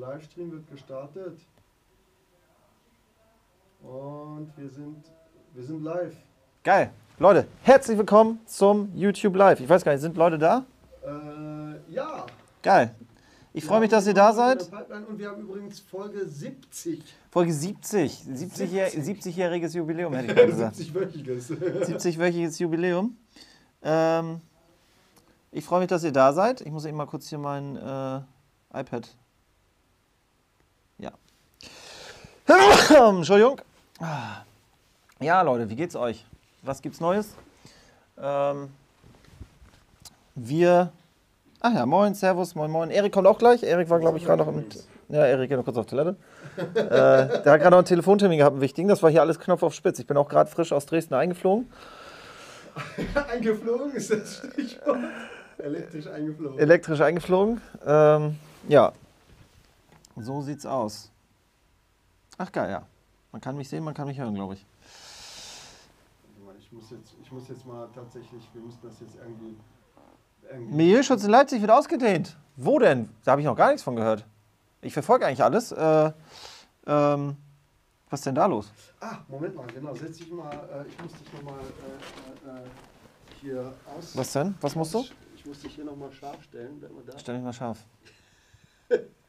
Livestream wird gestartet. Und wir sind, wir sind live. Geil. Leute, herzlich willkommen zum YouTube Live. Ich weiß gar nicht, sind Leute da? Äh, ja. Geil. Ich freue mich, dass ihr da seid. Und wir haben übrigens Folge 70. Folge 70. 70-jähriges 70 Jubiläum, hätte ich mal gesagt. 70-wöchiges. 70-wöchiges Jubiläum. Ähm, ich freue mich, dass ihr da seid. Ich muss eben mal kurz hier mein äh, iPad. Ja. Entschuldigung. Ja, Leute, wie geht's euch? Was gibt's Neues? Ähm, wir. Ach ja, moin, Servus, moin, moin. Erik kommt auch gleich. Erik war, glaube ich, gerade noch mit. Ja, Erik geht noch kurz auf Toilette. äh, der hat gerade noch einen Telefontermin gehabt, einen wichtigen. Das war hier alles Knopf auf Spitz. Ich bin auch gerade frisch aus Dresden eingeflogen. eingeflogen ist das Stichwort. Elektrisch eingeflogen. Elektrisch eingeflogen. Ähm, ja. So sieht's aus. Ach geil, ja. Man kann mich sehen, man kann mich hören, glaube ich. Ich muss, jetzt, ich muss jetzt mal tatsächlich, wir müssen das jetzt irgendwie. irgendwie Milieuschutz in Leipzig wird ausgedehnt. Wo denn? Da habe ich noch gar nichts von gehört. Ich verfolge eigentlich alles. Äh, ähm, was ist denn da los? Ah, Moment mal, genau. Setz dich mal, äh, ich muss dich nochmal äh, äh, hier aus. Was denn? Was musst du? Ich muss dich hier nochmal scharf stellen. Stell dich mal scharf.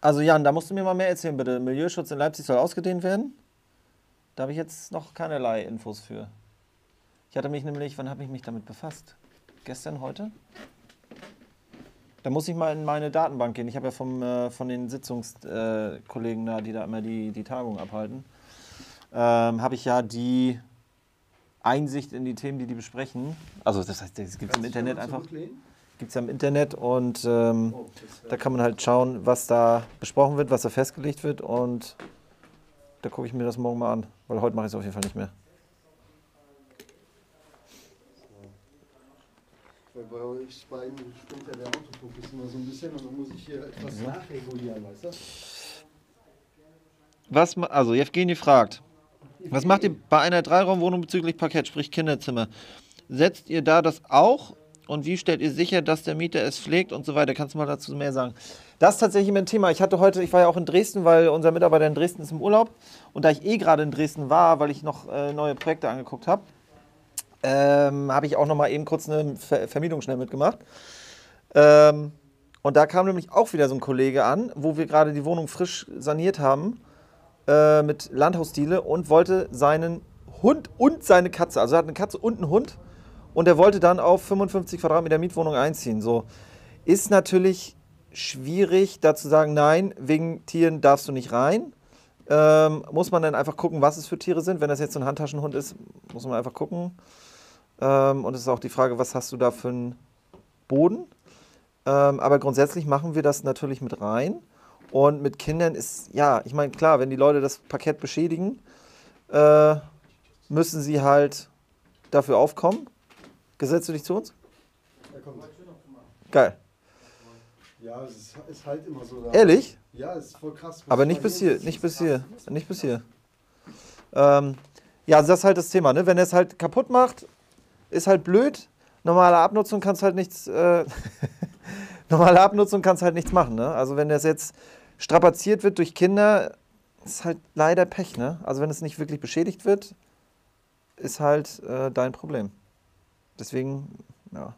Also Jan, da musst du mir mal mehr erzählen, bitte. Milieuschutz in Leipzig soll ausgedehnt werden. Da habe ich jetzt noch keinerlei Infos für. Ich hatte mich nämlich, wann habe ich mich damit befasst? Gestern, heute? Da muss ich mal in meine Datenbank gehen. Ich habe ja vom, äh, von den Sitzungskollegen da, die da immer die, die Tagung abhalten, ähm, habe ich ja die Einsicht in die Themen, die die besprechen. Also das heißt, das gibt es im Internet einfach. Gibt es ja im Internet und ähm, oh, da kann man halt schauen, was da besprochen wird, was da festgelegt wird und da gucke ich mir das morgen mal an, weil heute mache ich es auf jeden Fall nicht mehr. Weil bei euch beiden springt ja der Autofokus immer so ein bisschen und dann muss ich hier etwas ja. nachregulieren, weißt du? Was, also Jevgeni fragt, was macht ihr bei einer Dreiraumwohnung bezüglich Parkett, sprich Kinderzimmer? Setzt ihr da das auch und wie stellt ihr sicher, dass der Mieter es pflegt und so weiter? Kannst du mal dazu mehr sagen? Das ist tatsächlich mein Thema. Ich hatte heute, ich war ja auch in Dresden, weil unser Mitarbeiter in Dresden ist im Urlaub und da ich eh gerade in Dresden war, weil ich noch äh, neue Projekte angeguckt habe, ähm, habe ich auch noch mal eben kurz eine Ver Vermietung schnell mitgemacht. Ähm, und da kam nämlich auch wieder so ein Kollege an, wo wir gerade die Wohnung frisch saniert haben äh, mit Landhausdiele und wollte seinen Hund und seine Katze, also er hat eine Katze und einen Hund und er wollte dann auf 55 Quadratmeter Mietwohnung einziehen. So ist natürlich schwierig, da zu sagen, nein, wegen Tieren darfst du nicht rein. Ähm, muss man dann einfach gucken, was es für Tiere sind. Wenn das jetzt so ein Handtaschenhund ist, muss man einfach gucken. Ähm, und es ist auch die Frage, was hast du da für einen Boden? Ähm, aber grundsätzlich machen wir das natürlich mit rein. Und mit Kindern ist, ja, ich meine, klar, wenn die Leute das Parkett beschädigen, äh, müssen sie halt dafür aufkommen. Gesetzt du dich zu uns? Er kommt. Geil. Ja, es ist, halt immer so. Da. Ehrlich? Ja, es ist voll krass. Aber nicht bis hier, nicht bis hier, nicht bis hier. Ähm, ja, also das ist halt das Thema, ne? Wenn er es halt kaputt macht, ist halt blöd. Normale Abnutzung kannst halt nichts. Äh, normale Abnutzung kannst halt nichts machen, ne? Also wenn das jetzt strapaziert wird durch Kinder, ist halt leider Pech, ne? Also wenn es nicht wirklich beschädigt wird, ist halt äh, dein Problem. Deswegen, ja.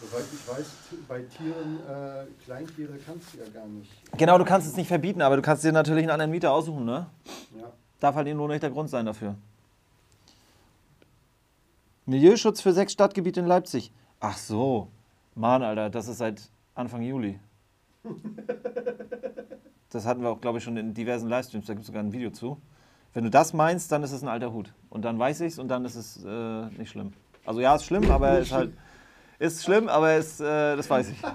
Soweit ich weiß, bei Tieren, äh, Kleintiere kannst du ja gar nicht. Genau, du kannst es nicht verbieten, aber du kannst dir natürlich einen anderen Mieter aussuchen, ne? Ja. Darf halt eben nur nicht der Grund sein dafür. Milieuschutz für sechs Stadtgebiete in Leipzig. Ach so. Mann, Alter, das ist seit Anfang Juli. Das hatten wir auch, glaube ich, schon in diversen Livestreams. Da gibt es sogar ein Video zu. Wenn du das meinst, dann ist es ein alter Hut. Und dann weiß ich es und dann ist es äh, nicht schlimm. Also ja, ist schlimm, aber ist halt ist schlimm, aber ist, äh, das weiß ich.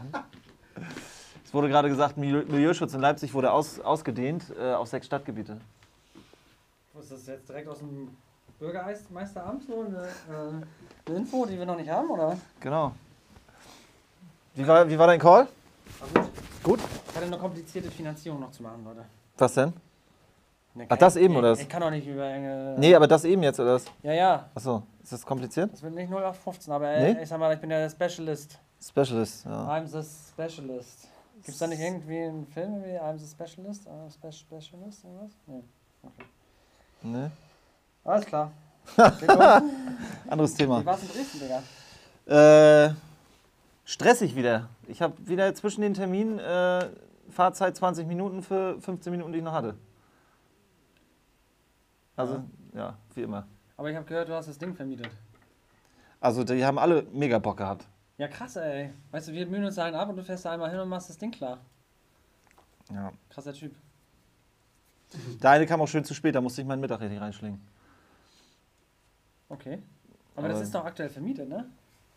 Es wurde gerade gesagt, Milieuschutz in Leipzig wurde aus, ausgedehnt äh, auf sechs Stadtgebiete. Ist das jetzt direkt aus dem Bürgermeisteramt so eine, äh, eine, Info, die wir noch nicht haben, oder? Genau. Wie war, wie war dein Call? War gut. Gut? Ich hatte eine komplizierte Finanzierung noch zu machen, Leute. Was denn? Ne, Ach, das eben, ich, oder? Ich kann doch nicht über eine. Nee, aber das eben jetzt, oder was? Ja, ja. Achso, ist das kompliziert? Das wird nicht 0815, aber nee? ich sag mal, ich bin ja der Specialist. Specialist, ja. I'm the Specialist. Gibt es da nicht irgendwie einen Film wie I'm the Specialist? Uh, Spe Specialist? Irgendwas? Nee. Okay. Ne? Alles klar. Anderes Thema. Wie war's in Dresden, Digga? Äh, stressig wieder. Ich habe wieder zwischen den Terminen äh, Fahrzeit 20 Minuten für 15 Minuten, die ich noch hatte. Also, ja, wie immer. Aber ich habe gehört, du hast das Ding vermietet. Also, die haben alle mega Bock gehabt. Ja, krass, ey. Weißt du, wir mühen uns da einen ab und du fährst da einmal hin und machst das Ding klar. Ja. Krasser Typ. Der eine kam auch schön zu spät, da musste ich meinen Mittag richtig reinschlingen. Okay. Aber das Aber- ist doch aktuell vermietet, ne?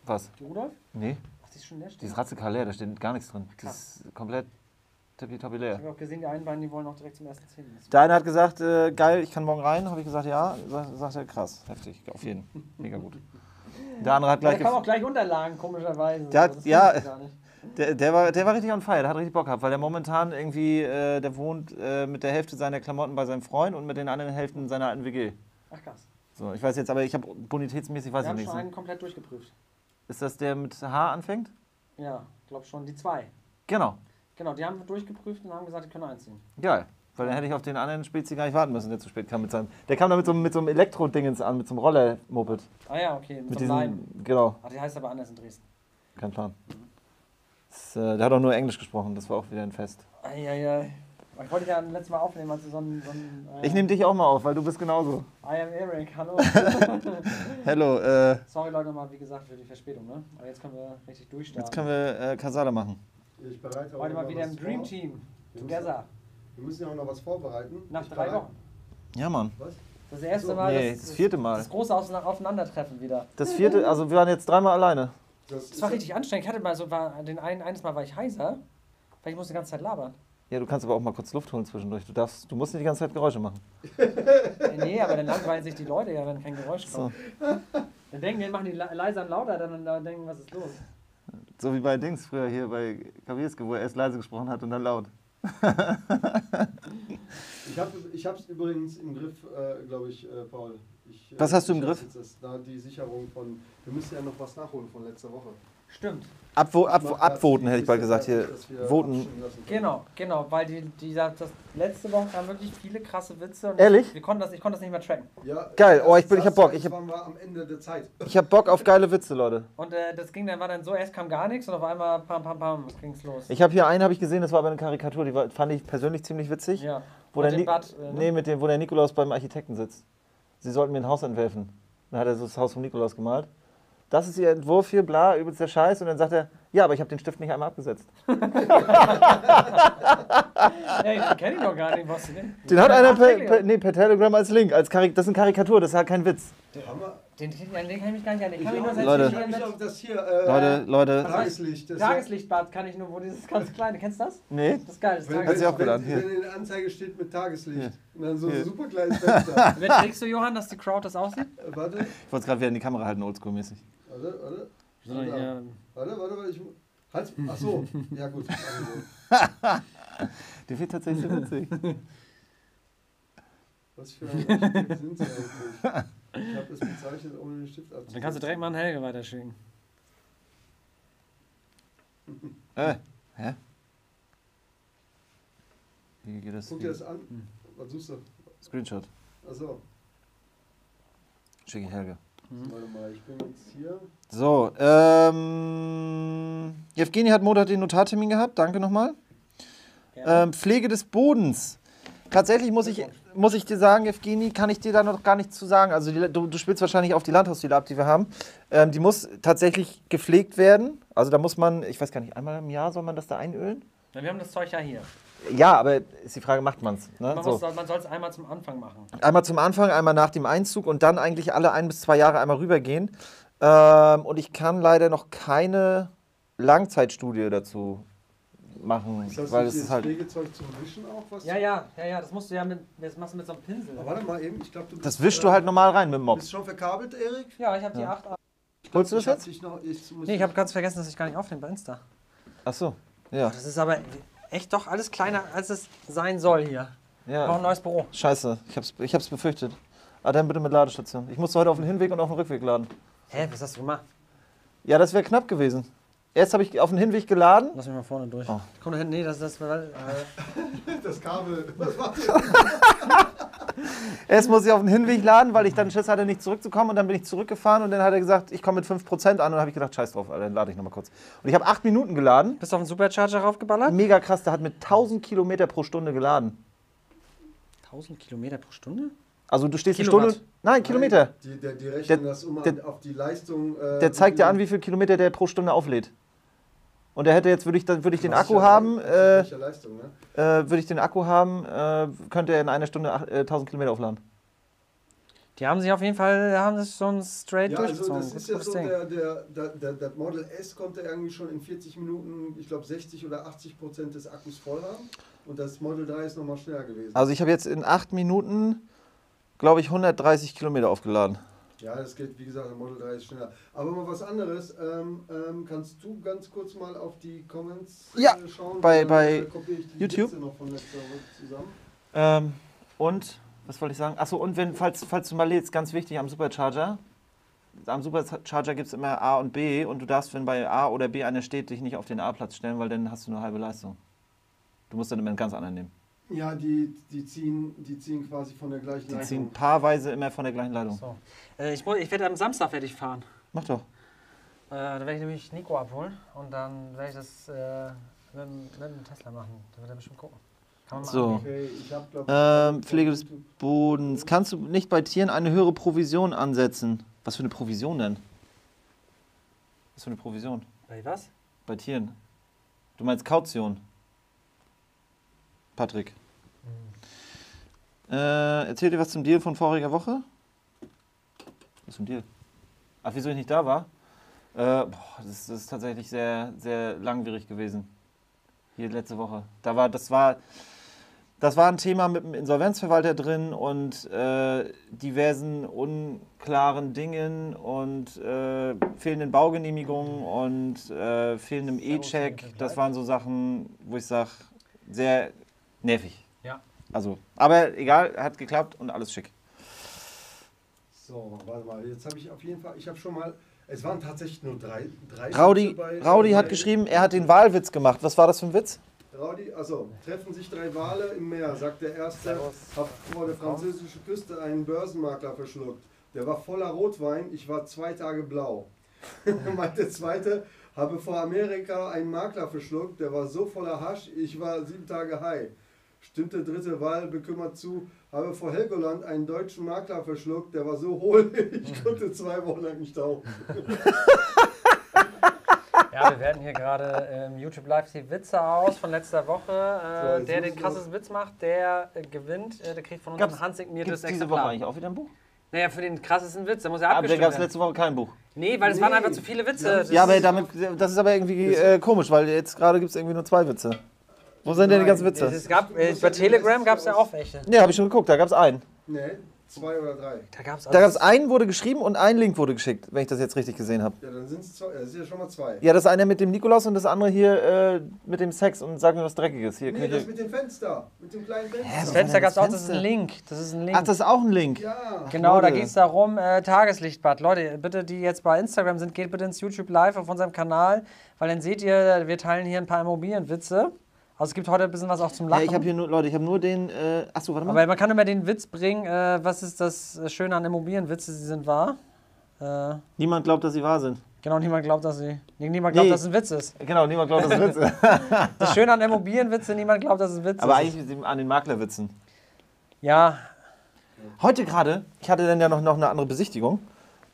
Was? Die Rudolf? Nee, Ach, die ist schon leer. die ist leer, da steht gar nichts drin. Die ist komplett tippitoppi Ich habe auch gesehen, die einen beiden, die wollen auch direkt zum ersten Zehn. Der eine hat gesagt, äh, geil, ich kann morgen rein. Habe ich gesagt, ja. Sa- Sagt er, krass, heftig, auf jeden. Mega gut. Der andere hat Da gleich. kamen auch gef- gleich Unterlagen, komischerweise. Der hat- Das ja, ich. Der, der, war, der war richtig on fire, der hat richtig Bock gehabt, weil der momentan irgendwie, äh, der wohnt äh, mit der Hälfte seiner Klamotten bei seinem Freund und mit den anderen Hälften in seiner alten WG. Ach krass. So, ich weiß jetzt, aber ich habe bonitätsmäßig, weiß Wir ich haben nicht. schon So. einen komplett durchgeprüft. Ist das der mit H anfängt? Ja, glaub schon. Die zwei. Genau. Genau, die haben wir durchgeprüft und haben gesagt, die können einziehen. Geil. Weil dann hätte ich auf den anderen Spezi gar nicht warten müssen, der zu spät kam mit seinem. Der kam da mit so, einem- mit so einem Elektro-Dingens an, mit so einem Roller-Moped. Ah ja, okay. Mit, Mit so einem diesem. Genau, Ach, die heißt aber anders in Dresden. kein Plan. Das, äh, der hat auch nur Englisch gesprochen, das war auch wieder ein Fest. Eieiei. Ich wollte ja letztes Mal aufnehmen, als du so ein. So ein äh, Ich nehme dich auch mal auf, weil du bist genauso. I am Eric, hallo. Hello, äh, Sorry Leute mal, wie gesagt, für die Verspätung, ne? Aber jetzt können wir richtig durchstarten. jetzt können wir äh, Kasala machen. Ich bereite Heute mal wieder im Dream vor. Team. Wir müssen- Together. Wir müssen ja auch noch was vorbereiten. Nach Ich drei bereit- Wochen. Ja, Mann. Was? Das erste So. Mal. Nee, das, das vierte Mal. Das große Aus- Aufeinandertreffen wieder. Das vierte, also wir waren jetzt dreimal alleine. Das, Das war richtig anstrengend. Ich hatte mal so, war, den einen, eines Mal war ich heiser, weil ich musste die ganze Zeit labern. Ja, du kannst aber auch mal kurz Luft holen zwischendurch. Du darfst, du musst nicht die ganze Zeit Geräusche machen. Äh, nee, aber dann langweilen sich die Leute ja, wenn kein Geräusch So, kommt. Dann denken die, machen die le- leiser und lauter, dann, dann denken, was ist los? So wie bei Dings früher hier bei Kawierske, wo er erst leise gesprochen hat und dann laut. Ich habe ich es übrigens im Griff, äh, glaube ich, äh, Paul. Ich, äh, Was hast du im Griff? Das, da die Sicherung von. Wir müssen ja noch was nachholen von letzter Woche. Stimmt. Abwo ab, abvoten, hätte ich bald gesagt. Hier, voten. Genau, genau, weil die, die das letzte Woche haben wirklich viele krasse Witze. Und Ehrlich? Wir konnten das, ich konnte das nicht mehr tracken. Ja, Geil, oh, ich bin- ich hab Bock, ich hab- am Ende der Zeit. Ich hab Bock auf geile Witze, Leute. Und äh, das ging dann, war dann so, erst kam gar nichts und auf einmal pam pam pam, ging's los. Ich habe hier einen, habe ich gesehen, das war aber eine Karikatur, die war, fand ich persönlich ziemlich witzig. ja. Wo Mit der, dem Ni Bad, äh, ne? nee, mit dem, wo der Nikolaus beim Architekten sitzt. Sie sollten mir ein Haus entwerfen. Dann hat er so das Haus vom Nikolaus gemalt. Das ist ihr Entwurf hier, bla, übelst der Scheiß. Und dann sagt er, ja, aber ich habe den Stift nicht einmal abgesetzt. Ey, den kenn ich noch gar nicht, was du denn? Den hat Ja, einer per, per, nee, per Telegram als Link. Als Karik das ist eine Karikatur, das ist halt kein Witz. Haben wir, Den, den, den, den kann ich mich gar nicht erinnern. Ich kann mich ich nur auch selbst Leute. Ich mich auf das hier. Äh, Leute, Leute. Tageslicht. Das Tageslichtbad kann ich nur, wo dieses ganz kleine, kennst du das? Nee? Das ist geil, das Wenn, Hat wenn, auch wenn, hier. wenn in der Anzeige steht mit Tageslicht. Hier. Und dann so ein super kleines Fenster. Wer trägst du, Johann, dass die Crowd das aussieht? Äh, warte, Ich wollte es gerade wieder in die Kamera halten, oldschool-mäßig. Warte, warte. So, Warte, ja. warte, warte, warte. Ich, halt, ach so. Ja, gut. Also, Der wird tatsächlich so witzig. was für ein Architekt sind Sie eigentlich? Ich habe es bezeichnet, ohne den Stift abzuziehen. Dann kannst du direkt mal an Helge weiterschicken. Äh, hä? Wie geht das? Guck dir das an. Was suchst du? Screenshot. Achso. Schicke ich Helge. Warte mal, ich bin jetzt hier. So, ähm. Evgeni hat Montag den Notartermin gehabt. Danke nochmal. Ähm, Pflege des Bodens. Tatsächlich muss ich, muss ich dir sagen, Evgeni, kann ich dir da noch gar nichts zu sagen. Also die, du, du spielst wahrscheinlich auf die Landhausstile ab, die wir haben. Ähm, die muss tatsächlich gepflegt werden. Also da muss man, ich weiß gar nicht, einmal im Jahr soll man das da einölen? Na, wir haben das Zeug ja hier. Ja, aber ist die Frage, macht man es? Ne? Man, So. muss- man soll es einmal zum Anfang machen. Einmal zum Anfang, einmal nach dem Einzug und dann eigentlich alle ein bis zwei Jahre einmal rübergehen. Ähm, und ich kann leider noch keine Langzeitstudie dazu machen, Ist das weil nicht es ist halt. Pflegezeug zum Wischen auch? Was Ja, ja, ja, ja, das musst du ja mit, das machst du mit so einem Pinsel. Aber warte mal eben, ich glaube, du Das bist, wischst du äh, halt normal rein mit dem Mob. Bist du schon verkabelt, Erik? Ja, ich habe die Ja. 8. Holst du das Ich hab jetzt? dich noch, ich, muss Nee, ich habe ganz vergessen, dass ich gar nicht aufnehme bei Insta. Ach so, ja. Das ist aber echt doch alles kleiner, als es sein soll hier. Wir brauchen ein ja. neues Büro. Scheiße, ich hab's, ich hab's befürchtet. Ah, dann bitte mit Ladestation. Ich musste heute auf den Hinweg und auf den Rückweg laden. Hä, was hast du gemacht? Ja, das wäre knapp gewesen. Erst habe ich auf den Hinweg geladen. Lass mich mal vorne durch. Oh. Komm da hinten, nee, das ist das. Weil, äh, Das Kabel. Was ihr? Erst muss ich auf den Hinweg laden, weil ich dann Schiss hatte, nicht zurückzukommen. Und dann bin ich zurückgefahren und dann hat er gesagt, ich komme mit 5% an. Und dann habe ich gedacht, scheiß drauf, Alter, dann lade ich nochmal kurz. Und ich habe acht Minuten geladen. bist du auf den Supercharger raufgeballert? Mega krass, der hat mit 1000 Kilometer pro Stunde geladen. 1000 Kilometer pro Stunde? Also du stehst Kilowatt. eine Stunde. Nein, Kilometer. Die, der, die rechnen Der- das um der- auf die Leistung. Äh, Der zeigt dir an, wie viel Kilometer der pro Stunde auflädt. Und der hätte jetzt, würde ich, dann würde ich den Akku haben, äh, Leistung, ne? äh, würde ich den Akku haben, äh, könnte er in einer Stunde ach- äh, 1000 Kilometer aufladen. Die haben sich auf jeden Fall, haben das schon straight Ja, also durchgezogen. das ist ja so, der, der, der, der, das Model S konnte irgendwie schon in 40 Minuten, ich glaube 60 oder 80 Prozent des Akkus voll haben. Und das Model 3 ist nochmal schneller gewesen. Also ich habe jetzt in acht Minuten, glaube ich, 130 Kilometer aufgeladen. Ja, das geht, wie gesagt, der Model 3 ist schneller. Aber mal was anderes. Ähm, ähm, kannst du ganz kurz mal auf die Comments Ja, äh, schauen? bei- bei äh, kopiere ich die YouTube. Ähm, und, was wollte ich sagen? Achso, und wenn, falls, falls du mal lädst, ganz wichtig am Supercharger. Am Supercharger gibt es immer A und B und du darfst, wenn bei A oder B einer steht, dich nicht auf den A-Platz stellen, weil dann hast du nur halbe Leistung. Du musst dann immer einen ganz anderen nehmen. Ja, die, die, ziehen, die ziehen quasi von der gleichen Die Leitung. ziehen paarweise immer von der gleichen Leitung. So. Äh, ich, ich werde am Samstag werde ich fahren. Mach doch. Äh, da werde ich nämlich Nico abholen und dann werde ich das äh, mit, dem- mit dem Tesla machen. Da wird er bestimmt gucken. Kann man mal So. Okay, ich habe glaube Ähm, Pflege des Bodens. Kannst du nicht bei Tieren eine höhere Provision ansetzen? Was für eine Provision denn? Was für eine Provision? Bei was? Bei Tieren. Du meinst Kaution. Patrick. Äh, erzähl dir was zum Deal von voriger Woche? Was zum Deal? Ach, wieso ich nicht da war? Äh, boah, das, das ist tatsächlich sehr, sehr langwierig gewesen. Hier letzte Woche. Da war, das war, das war ein Thema mit dem Insolvenzverwalter drin und äh, diversen unklaren Dingen und äh, fehlenden Baugenehmigungen und äh, fehlendem E-Check. Das waren so Sachen, wo ich sage, sehr nervig. Ja. Also, aber egal, hat geklappt und alles schick. So, warte mal, jetzt habe ich auf jeden Fall, ich habe schon mal, es waren tatsächlich nur drei. drei Raudi, bei- Raudi hat geschrieben, er hat den Wahlwitz gemacht. Was war das für ein Witz? Raudi, also, treffen sich drei Wale im Meer, sagt der Erste, hat vor der französischen Küste einen Börsenmakler verschluckt. Der war voller Rotwein, ich war zwei Tage blau. Meint der Zweite, habe vor Amerika einen Makler verschluckt, der war so voller Hasch, ich war sieben Tage high. Stimmt der dritte Wal bekümmert zu, habe vor Helgoland einen deutschen Makler verschluckt, der war so hohl, ich konnte zwei Wochen lang nicht tauchen. Ja, wir werden hier gerade im YouTube Live die Witze aus von letzter Woche. So, Äh, jetzt der den krassesten Witz macht, der äh, gewinnt. Äh, der kriegt von uns Gab's- ein handsigniertes Gibt diese Woche Exemplar. eigentlich auch wieder ein Buch? Naja, für den krassesten Witz, da muss er Aber da abgestimmt gab es werden. letzte Woche kein Buch. Nee, weil es Nee. waren einfach zu viele Witze. Ja, Das Ja, aber ist- damit, das ist aber irgendwie äh, komisch, weil jetzt gerade gibt es irgendwie nur zwei Witze. Wo sind denn die ganzen Witze? es gab, äh, bei Telegram gab es ja auch welche. Ja, habe ich schon geguckt, da gab es einen. Nee, zwei oder drei. Da gab es Da gab es einen, wurde geschrieben und ein Link wurde geschickt, wenn ich das jetzt richtig gesehen habe. Ja, dann sind es zwei, das sind ja schon mal zwei. Ja, das eine mit dem Nikolaus und das andere hier äh, mit dem Sex und sag mir was Dreckiges. Hier, Nee, das mit dem Fenster, mit dem kleinen Fenster. Das was Fenster gab es auch, das das ist ein? Link. Das ist ein Link. Ach, das ist auch ein Link. Ja. Genau, da ging es darum, äh, Tageslichtbad. Leute, bitte, die jetzt bei Instagram sind, geht bitte ins YouTube Live auf unserem Kanal, weil dann seht ihr, wir teilen hier ein paar Immobilienwitze. Also es gibt heute ein bisschen was auch zum Ja, Lachen. ich habe hier nur, Leute, ich habe nur den. Äh, achso, warte mal. Aber man kann immer den Witz bringen, äh, was ist das Schöne an Immobilienwitze, sie sind wahr. Äh, Niemand glaubt, dass sie wahr sind. genau, niemand glaubt, dass sie. Niemand glaubt, Nee. dass es ein Witz ist. Genau, niemand glaubt, dass es Witze ist. Das Schöne an Immobilienwitze, niemand glaubt, dass es ein Witz Aber ist. eigentlich an den Maklerwitzen. Ja, Heute gerade, ich hatte dann ja noch, noch eine andere Besichtigung.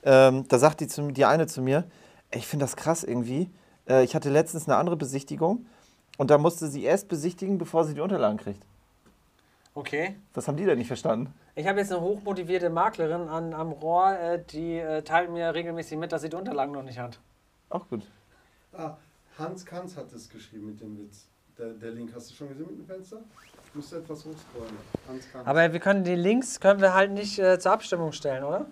Ähm, da sagt die, zu, die eine zu mir, ich finde das krass irgendwie. Äh, ich hatte letztens eine andere Besichtigung und da musste sie erst besichtigen, bevor sie die Unterlagen kriegt. okay. Was haben die denn nicht verstanden? Ich habe jetzt eine hochmotivierte Maklerin an, am Rohr, äh, die äh, teilt mir regelmäßig mit, dass sie die Unterlagen noch nicht hat. Auch gut. Ah, Hans Kanz hat es geschrieben mit dem Witz. Der, der Link, hast du schon gesehen mit dem Fenster? Du musst etwas hochscrollen. Hans Kanz. Aber wir können die Links können wir halt nicht äh, zur Abstimmung stellen, oder?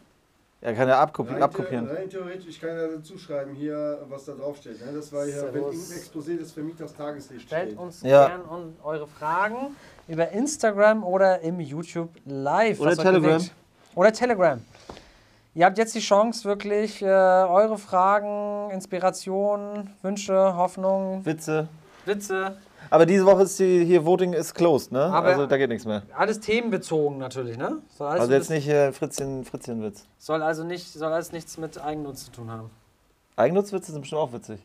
Er kann ja abkopi rein, abkopieren. rein theoretisch, ich kann ja dazu schreiben, hier, was da drauf steht. Ne? Das war hier, wenn Servus. im Exposé des Vermieters Tageslicht Stellt steht. uns Ja. gern eure Fragen über Instagram oder im YouTube Live. Oder Telegram. Oder Telegram. Ihr habt jetzt die Chance, wirklich äh, eure Fragen, Inspirationen, Wünsche, Hoffnungen, Witze. Witze, Aber diese Woche ist die, hier Voting ist closed, ne? Aber- also da geht nichts mehr. alles themenbezogen natürlich, ne? Also jetzt nicht hier Fritzchen, Fritzchen-Witz. soll also nicht, soll alles nichts mit Eigennutz zu tun haben. Eigennutzwitze sind bestimmt auch witzig.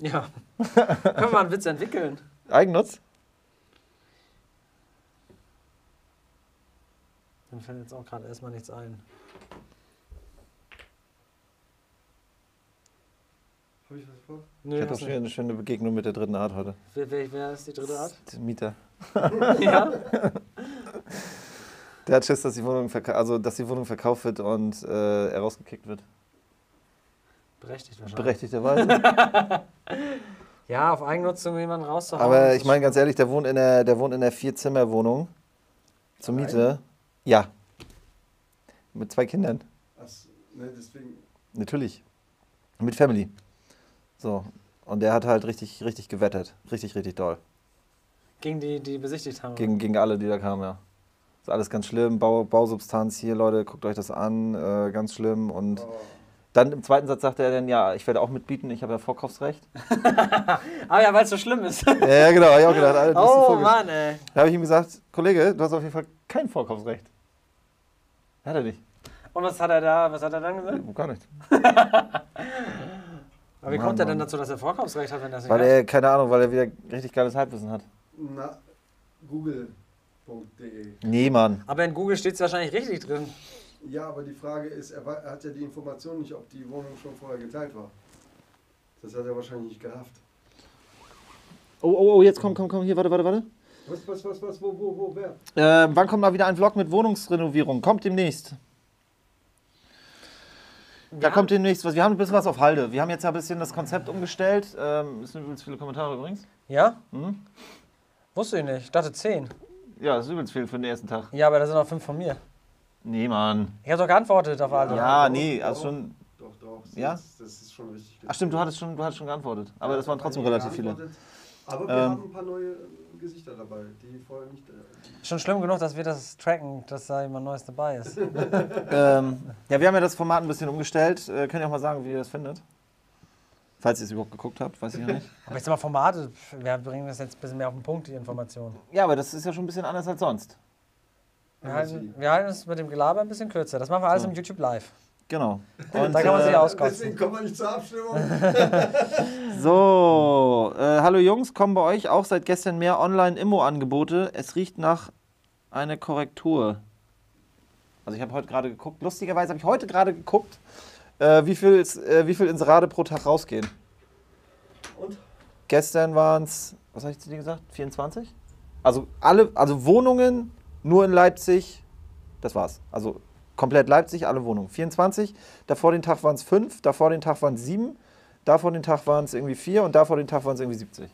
Ja. Können wir einen Witz entwickeln? Eigennutz? Mir fällt jetzt auch gerade erstmal nichts ein. Hab ich was vor? Nö, Ich hatte auch eine schöne Begegnung mit der dritten Art heute. wer, wer, wer ist die dritte Art? Der Mieter. ja? Der hat Schiss, dass die Wohnung, verka also, dass die Wohnung verkauft wird und äh, er rausgekickt wird. Berechtigt wahrscheinlich. Berechtigterweise. Ja, auf Eigennutzung jemanden rauszuhauen. Aber ich meine ganz ehrlich, der wohnt in der, der wohnt in der Vier-Zimmer-Wohnung. Zur? Miete. Ja. Mit zwei Kindern. Ach, ne, deswegen. Natürlich. Mit Family. So. Und der hat halt richtig, richtig gewettet. Richtig, richtig doll. Gegen die, die besichtigt haben. Gegen, gegen alle, die da kamen, ja. Ist alles ganz schlimm. Bau, Bausubstanz hier, Leute, guckt euch das an. Äh, ganz schlimm. Und Oh, dann im zweiten Satz sagte er dann, ja, ich werde auch mitbieten, ich habe ja Vorkaufsrecht. Ah ja, weil es so schlimm ist. ja, ja, genau, hab ich auch gedacht. Alter, oh. Mann, ey. Da habe ich ihm gesagt, Kollege, du hast auf jeden Fall kein Vorkaufsrecht. Hat er nicht. Und was hat er da, was hat er dann gesagt? Gar nicht. Aber wie Mann, kommt er denn dazu, dass er Vorkaufsrecht hat, wenn das nicht Weil hat? er, keine Ahnung, weil er wieder richtig geiles Halbwissen hat. na, google.de. Nee, Mann. Aber in Google steht es wahrscheinlich richtig drin. Ja, aber die Frage ist, er, er hat ja die Information nicht, ob die Wohnung schon vorher geteilt war. Das hat er wahrscheinlich nicht gerafft. Oh, oh, oh, jetzt komm, komm, komm, hier, warte, warte, warte. Was, was, was, was, wo, wo, wo, wer? Äh, wann kommt mal wieder ein Vlog mit Wohnungsrenovierung? Kommt demnächst. Da Ja. kommt demnächst was. Wir haben ein bisschen was auf Halde. Wir haben jetzt ja ein bisschen das Konzept umgestellt. Ähm, es sind übrigens viele Kommentare übrigens. Ja? Hm? Wusste ich nicht. Ich dachte 10. Ja, das ist übrigens viel für den ersten Tag. Ja, aber da sind noch 5 von mir. Nee, Mann. Ich habe doch geantwortet auf alle. Ja, nee, doch. also schon. Doch, doch. Das, Ja? ist, das ist schon richtig. Ach stimmt, du hattest schon, du hattest schon geantwortet. Aber Ja, das waren trotzdem relativ viele. Aber wir Ähm. haben ein paar neue Gesichter dabei, die vorher nicht. Äh, Schon schlimm genug, dass wir das tracken, dass da jemand Neues dabei ist. Ähm, ja, wir haben ja das Format ein bisschen umgestellt. Äh, könnt ihr auch mal sagen, wie ihr das findet? Falls ihr es überhaupt geguckt habt, weiß ich ja nicht. Aber jetzt mal Formate, wir bringen das jetzt ein bisschen mehr auf den Punkt, die Information. Ja, aber das ist ja schon ein bisschen anders als sonst. Wir halten, wir halten es mit dem Gelaber ein bisschen kürzer. Das machen wir alles So. im YouTube live. Genau. Und da kann man sich äh, auskotzen. Deswegen kommen wir nicht zur Abstimmung. So, äh, hallo Jungs, kommen bei euch auch seit gestern mehr Online-Immo-Angebote. Es riecht nach einer Korrektur. Also ich habe heute gerade geguckt, lustigerweise habe ich heute gerade geguckt, äh, wie, viel, äh, wie viel Inserate pro Tag rausgehen. Und? Gestern waren es, was habe ich zu dir gesagt, 24? Also alle, also Wohnungen nur in Leipzig, das war's. Also komplett Leipzig, alle Wohnungen. 24, davor den Tag waren es 5, davor den Tag waren es 7, davor den Tag waren es irgendwie 4 und davor den Tag waren es irgendwie 70.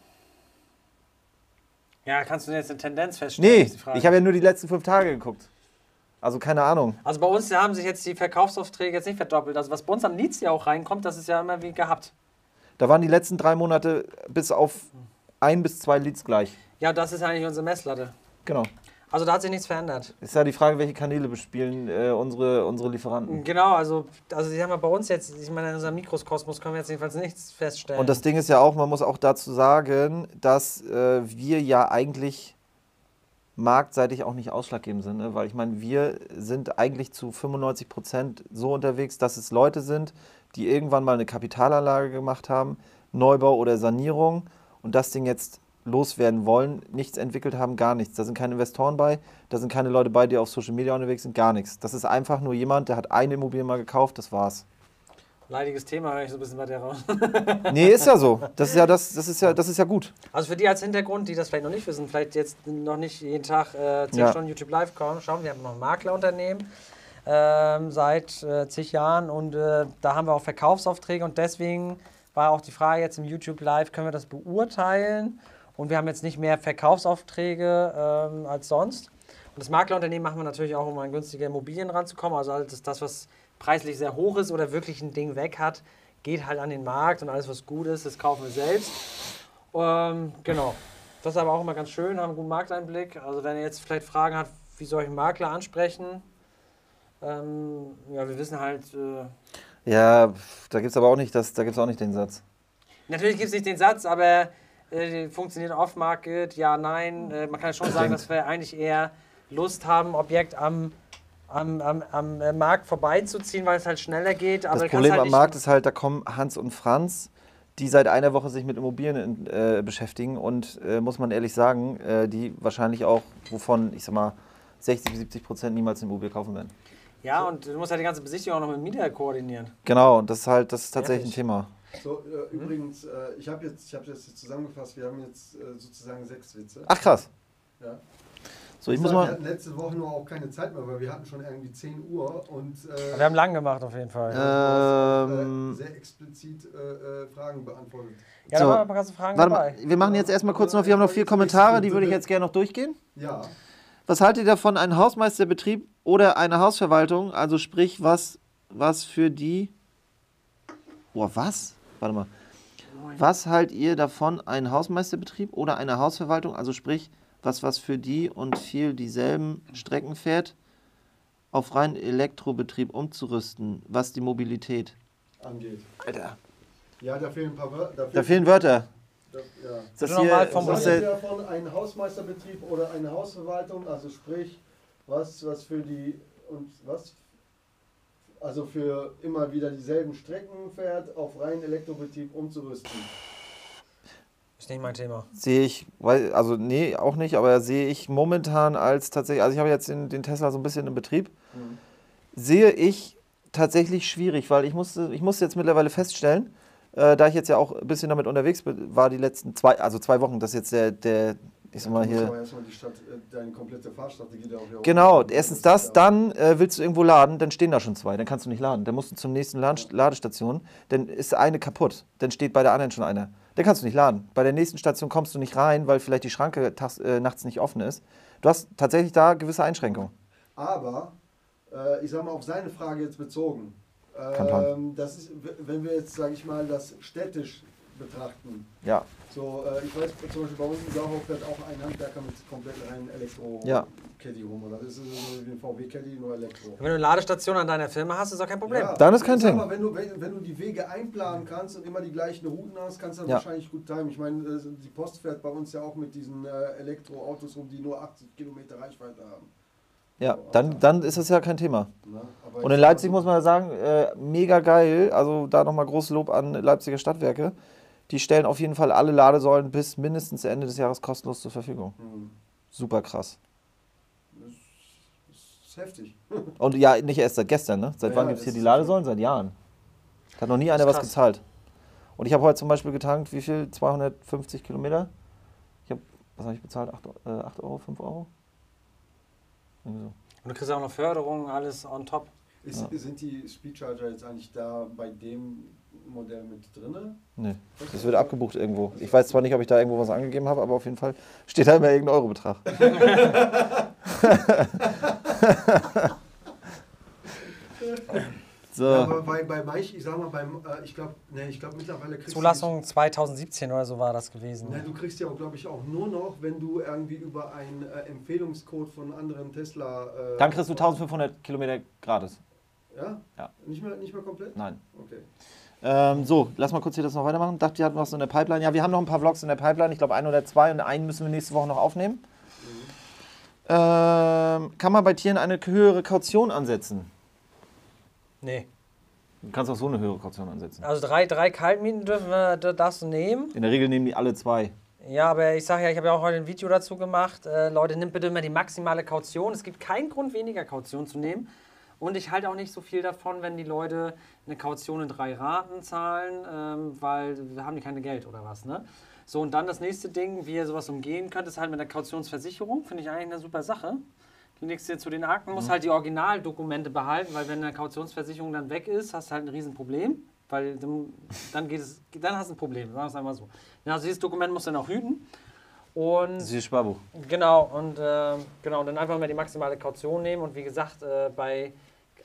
Ja, kannst du jetzt eine Tendenz feststellen? Nee, ich habe ja nur die letzten fünf Tage geguckt. Also keine Ahnung. also bei uns haben sich jetzt die Verkaufsaufträge jetzt nicht verdoppelt. Also was bei uns am Leads ja auch reinkommt, das ist ja immer wie gehabt. Da waren die letzten drei Monate bis auf ein bis zwei Leads gleich. Ja, das ist eigentlich unsere Messlatte. Genau. Also da hat sich nichts verändert. Ist ja die Frage, welche Kanäle bespielen äh, unsere, unsere Lieferanten. Genau, also, also die haben wir bei uns jetzt, ich meine, in unserem Mikroskosmos können wir jetzt jedenfalls nichts feststellen. Und das Ding ist ja auch, man muss auch dazu sagen, dass äh, wir ja eigentlich marktseitig auch nicht ausschlaggebend sind. Ne? Weil ich meine, wir sind eigentlich zu 95 Prozent so unterwegs, dass es Leute sind, die irgendwann mal eine Kapitalanlage gemacht haben, Neubau oder Sanierung und das Ding jetzt loswerden wollen, nichts entwickelt haben, gar nichts. Da sind keine Investoren bei, da sind keine Leute bei, die auf Social Media unterwegs sind, gar nichts. Das ist einfach nur jemand, der hat eine Immobilie mal gekauft, das war's. Leidiges Thema, höre ich so ein bisschen bei dir raus. Nee, ist ja so. Das ist ja, das, das ist ja, das ist ja gut. Also für die als Hintergrund, die das vielleicht noch nicht wissen, vielleicht jetzt noch nicht jeden Tag äh, 10 Ja. Stunden YouTube Live kommen, schauen, wir haben noch ein Maklerunternehmen ähm, seit äh, zig Jahren und äh, da haben wir auch Verkaufsaufträge und deswegen war auch die Frage jetzt im YouTube Live, können wir das beurteilen? Und wir haben jetzt nicht mehr Verkaufsaufträge ähm, als sonst. Und das Maklerunternehmen machen wir natürlich auch, um an günstige Immobilien ranzukommen. Also alles das, was preislich sehr hoch ist oder wirklich ein Ding weg hat, geht halt an den Markt und alles, was gut ist, das kaufen wir selbst. Ähm, genau. Das ist aber auch immer ganz schön, haben einen guten Markteinblick. Also wenn ihr jetzt vielleicht Fragen habt, wie soll ich einen Makler ansprechen? Ähm, ja, wir wissen halt, äh, Ja, da gibt es aber auch nicht, das, da gibt's auch nicht den Satz. natürlich gibt es nicht den Satz, aber äh, funktioniert Off-Market, ja, nein. Äh, man kann schon sagen, dass wir eigentlich eher Lust haben, Objekt am, am, am, am äh, Markt vorbeizuziehen, weil es halt schneller geht. Aber Das Problem halt am Markt ist halt, da kommen Hans und Franz, die seit einer Woche sich mit Immobilien äh, beschäftigen und äh, muss man ehrlich sagen, die wahrscheinlich auch, wovon, ich sag mal, 60 bis 70 Prozent niemals eine Immobilie kaufen werden. Ja, und du musst halt die ganze Besichtigung auch noch mit dem Mieter koordinieren. Genau, und das ist halt, das ist tatsächlich ein Ehrlich? Thema. So, äh, übrigens, äh, ich habe jetzt, ich habe jetzt zusammengefasst, wir haben jetzt äh, sozusagen sechs Witze. Ach krass. Ja. So, ich muss Wir mal. hatten letzte Woche nur auch keine Zeit mehr, weil wir hatten schon irgendwie 10 Uhr und äh, Wir haben lang gemacht auf jeden Fall. Ähm, äh, sehr explizit äh, äh, Fragen beantwortet. ja, so, da waren ein paar ganze Fragen Warte dabei. mal, wir machen jetzt erstmal kurz noch, wir haben noch vier Kommentare, die würde ich jetzt gerne noch durchgehen. Ja, Was haltet ihr davon, ein Hausmeisterbetrieb oder eine Hausverwaltung? Also sprich, was, was für die. Boah, was? Warte mal. Was haltet ihr davon, ein Hausmeisterbetrieb oder eine Hausverwaltung? Also sprich, was was für die und viel dieselben Strecken fährt, auf rein Elektrobetrieb umzurüsten, was die Mobilität. angeht. Alter. Ja, da fehlen ein paar Wörter. Da fehlen Wörter. Da, ja. Ist Das Bitte nochmal hier, vom- was haltet ihr davon, ein Hausmeisterbetrieb oder eine Hausverwaltung? Also sprich, was, was für die und was also für immer wieder dieselben Strecken fährt, auf reinen Elektrobetrieb umzurüsten. Ist nicht mein Thema. sehe ich, weil, also nee, auch nicht, aber sehe ich momentan als tatsächlich, also ich habe jetzt den, den Tesla so ein bisschen im Betrieb, Mhm. sehe ich tatsächlich schwierig, weil ich musste, ich musste jetzt mittlerweile feststellen, äh, da ich jetzt ja auch ein bisschen damit unterwegs bin, war die letzten zwei, also zwei Wochen, das ist jetzt der, der ich sag mal hier. Stadt, äh, deine komplette Fahrstrategie da auch wieder Genau, erstens das, dann äh, willst du irgendwo laden, dann stehen da schon zwei, dann kannst du nicht laden. Dann musst du zum nächsten Lad Ladestation, dann ist eine kaputt, dann steht bei der anderen schon einer. Dann kannst du nicht laden. Bei der nächsten Station kommst du nicht rein, weil vielleicht die Schranke tags, äh, nachts nicht offen ist. Du hast tatsächlich da gewisse Einschränkungen. Aber, äh, ich sag mal, auf seine Frage jetzt bezogen. Ähm, das ist, wenn wir jetzt, sage ich mal, das städtisch betrachten. Ja, So, äh, ich weiß zum Beispiel bei uns in Sauhof fährt auch ein Handwerker mit komplett rein elektro Ja. caddy rum. Oder das ist so wie ein VW-Caddy, nur Elektro. Wenn du eine Ladestation an deiner Firma hast, ist auch kein Problem. Ja, Dann ist kein. Mal, wenn, du, wenn, wenn du die Wege einplanen kannst und immer die gleichen Routen hast, kannst du dann Ja. wahrscheinlich gut timen. Ich meine, äh, die Post fährt bei uns ja auch mit diesen äh, Elektroautos rum, die nur 80 Kilometer Reichweite haben. ja, dann, dann ist es ja kein Thema. Ne? Und in Leipzig muss man ja sagen, äh, mega geil. Also da nochmal großes Lob an Leipziger Stadtwerke. Die stellen auf jeden Fall alle Ladesäulen bis mindestens Ende des Jahres kostenlos zur Verfügung. Hm, Super krass. Das ist heftig. Und ja, nicht erst seit gestern, ne? Seit Ja, wann gibt es hier die Ladesäulen? Seit Jahren. Hat noch nie einer was gezahlt. Und ich habe heute zum Beispiel getankt, wie viel? 250 Kilometer. Ich habe, was habe ich bezahlt? 8, äh, 8 Euro, 5 Euro? Irgendwie so. Und du kriegst auch noch Förderung, alles on top. Ist, Ja. Sind die Speedcharger jetzt eigentlich da bei dem Modell mit drin? Nee, das wird abgebucht irgendwo. Ich weiß zwar nicht, ob ich da irgendwo was angegeben habe, aber auf jeden Fall steht da immer irgendein Eurobetrag. so. Ja, aber bei, bei manchen, ich sag mal, beim, äh, ich glaube, ne, ich glaube mittlerweile kriegst Zulassung 2017 oder so war das gewesen. du. Ne, du kriegst ja auch, glaube ich, auch nur noch, wenn du irgendwie über einen äh, Empfehlungscode von anderen Tesla. Äh, Dann kriegst du 1500 Kilometer gratis. Ja? Ja. Nicht mehr, nicht mehr komplett? Nein. Okay. Ähm, so, lass mal kurz hier das noch weitermachen. Dachte, ihr hatten was in der Pipeline. Ja, wir haben noch ein paar Vlogs in der Pipeline. Ich glaube, ein oder zwei und einen müssen wir nächste Woche noch aufnehmen. Ähm, kann man bei Tieren eine höhere Kaution ansetzen? Nee. Du kannst auch so eine höhere Kaution ansetzen. Also drei, drei Kaltmieten dürfen wir, da darfst du nehmen. In der Regel nehmen die alle zwei. Ja, aber ich sage ja, ich habe ja auch heute ein Video dazu gemacht. Äh, Leute, nimmt bitte immer die maximale Kaution. Es gibt keinen Grund, weniger Kaution zu nehmen. Und ich halte auch nicht so viel davon, wenn die Leute eine Kaution in drei Raten zahlen, ähm, weil wir haben die keine Geld oder was. Ne? So, und dann das nächste Ding, wie ihr sowas umgehen könnt, ist halt mit der Kautionsversicherung. Finde ich eigentlich eine super Sache. Legst dir zu den Akten, musst halt die Originaldokumente behalten, weil wenn eine Kautionsversicherung dann weg ist, hast du halt ein Riesenproblem. Weil dann, dann geht es, dann hast du ein Problem, sagen wir es einmal so. Also dieses Dokument musst du dann auch hüten. Und wie Sparbuch. Genau, und äh, genau, dann einfach mal die maximale Kaution nehmen. Und wie gesagt, äh, bei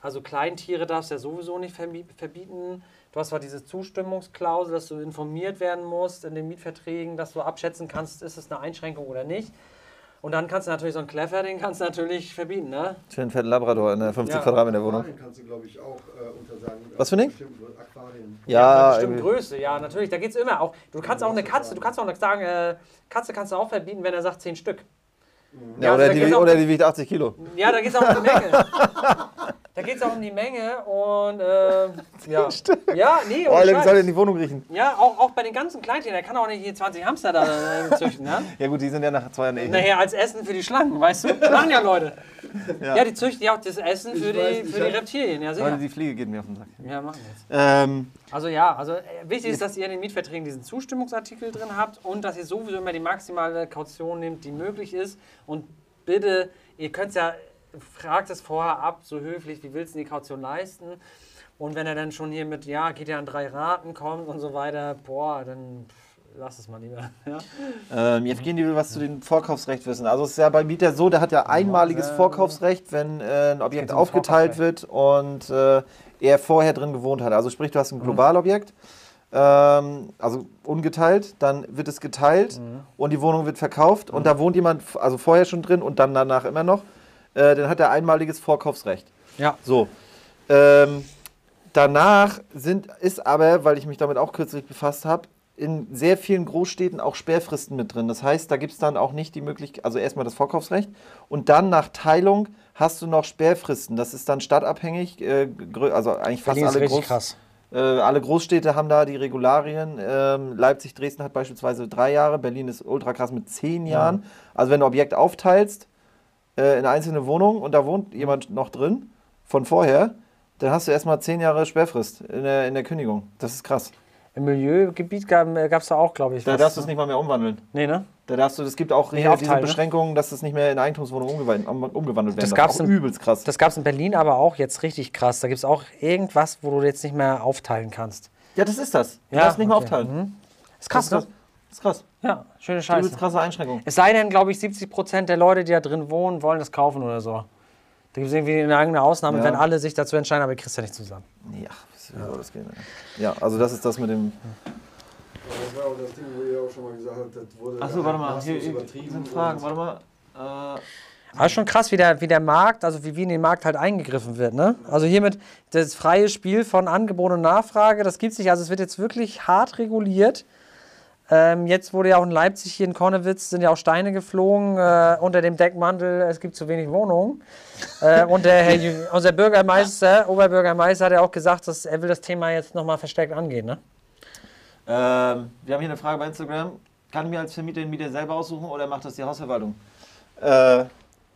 also Kleintiere darfst du ja sowieso nicht verbi verbieten. Du hast zwar diese Zustimmungsklausel, dass du informiert werden musst in den Mietverträgen, dass du abschätzen kannst, ist es eine Einschränkung oder nicht. Und dann kannst du natürlich so einen Kleffer, den kannst du natürlich verbieten, ne? Für einen fetten Labrador in einer 50 Ja. Quadratmeter Wohnung. Aquarien kannst du, glaube ich, auch äh, untersagen. Was für ein Ding? Bestimmt, Aquarien. Ja, Bestimmt irgendwie- Größe, ja, natürlich. Da geht es immer auch. Du kannst auch eine Katze, du kannst auch sagen, äh, Katze kannst du auch verbieten, wenn er sagt 10 Stück. ja, Ja, oder, da die, geht's auch- oder die wiegt 80 Kilo. Ja, da geht es auch um die Menge. da geht es auch um die Menge und äh, ja. Ja, nee, Oh, Scheiß. soll in die Wohnung riechen. Ja, auch, auch bei den ganzen Kleintieren, der kann auch nicht hier 20 Hamster da äh, züchten, ne? Ja gut, die sind ja nach zwei Jahren eh. Nachher als Essen für die Schlangen, weißt du? Machen ja Leute. Ja, die züchten ja auch das Essen für Ich die, weiß, für die Reptilien, ja Leute, die Fliege geht mir auf den Sack. Ja, machen wir jetzt. Ähm, Also ja, also äh, wichtig ist, dass ihr in den Mietverträgen diesen Zustimmungsartikel drin habt und dass ihr sowieso immer die maximale Kaution nehmt, die möglich ist. Und bitte, ihr könnt ja, fragt es vorher ab, so höflich, wie willst du die Kaution leisten? Und wenn er dann schon hier mit, ja, geht ja an drei Raten kommt und so weiter, boah, dann lass es mal lieber. Ja? ähm, Evgeny will was zu dem Vorkaufsrecht wissen. Also es ist ja bei Mieter so, der hat ja einmaliges Vorkaufsrecht, wenn äh, ein Objekt aufgeteilt wird und äh, er vorher drin gewohnt hat. Also sprich, du hast ein Globalobjekt, ähm, also ungeteilt, dann wird es geteilt und die Wohnung wird verkauft und da wohnt jemand also vorher schon drin und dann danach immer noch. Äh, dann hat er einmaliges Vorkaufsrecht. Ja. So. Ähm, danach sind, ist aber, weil ich mich damit auch kürzlich befasst habe, in sehr vielen Großstädten auch Sperrfristen mit drin. Das heißt, da gibt es dann auch nicht die Möglichkeit, also erstmal das Vorkaufsrecht und dann nach Teilung hast du noch Sperrfristen. Das ist dann stadtabhängig, äh, also eigentlich fast alle, Groß, krass. äh, alle Großstädte haben da die Regularien. Ähm, Leipzig, Dresden hat beispielsweise drei Jahre, Berlin ist ultra krass mit zehn Jahren. Also wenn du Objekt aufteilst äh, in einzelne Wohnungen und da wohnt jemand noch drin von vorher, dann hast du erstmal zehn Jahre Sperrfrist in der, in der Kündigung. Das ist krass. Im Milieugebiet gab es da auch, glaube ich. Da was, darfst du ne? es nicht mal mehr umwandeln. Nee, ne? Da darfst du, es gibt auch aufteilen, diese ne? Beschränkungen, dass das nicht mehr in Eigentumswohnungen umgewandelt, um, umgewandelt werden Das gab's im- übelst krass. Das gab es in Berlin aber auch jetzt richtig krass. Da gibt es auch irgendwas, wo du jetzt nicht mehr aufteilen kannst. ja, das ist das. Du Ja, darfst nicht mehr okay. aufteilen. Mhm. Ist krass, das ne? Ist krass. Ja, schöne Übelst Scheiße. krasse Einschränkung. Es sei denn, glaube ich, 70% der Leute, die da drin wohnen, wollen das kaufen oder so. Da gibt es irgendwie eine eigene Ausnahme, Ja. wenn alle sich dazu entscheiden, aber ihr kriegst ja nicht zusammen. Soll das gehen? ey? Ja, also das ist das mit dem. Aber das war auch das Ding, wo ihr auch schon mal gesagt habt, das wurde Achso, warte mal. Hier, sind Fragen. Warte mal. Äh, Aber schon krass, wie der, wie der Markt, also wie, wie in den Markt halt eingegriffen wird. Ne? Also hiermit das freie Spiel von Angebot und Nachfrage, das gibt es nicht. Also es wird jetzt wirklich hart reguliert. Ähm, jetzt wurde ja auch in Leipzig, hier in Kornewitz, sind ja auch Steine geflogen äh, unter dem Deckmantel, es gibt zu wenig Wohnungen. Äh, und der Herr, unser Bürgermeister, Oberbürgermeister, hat ja auch gesagt, dass er will das Thema jetzt nochmal verstärkt angehen. Ne? Ähm, wir haben hier eine Frage bei Instagram. Kann ich mir als Vermieter den Mieter selber aussuchen oder macht das die Hausverwaltung? Äh,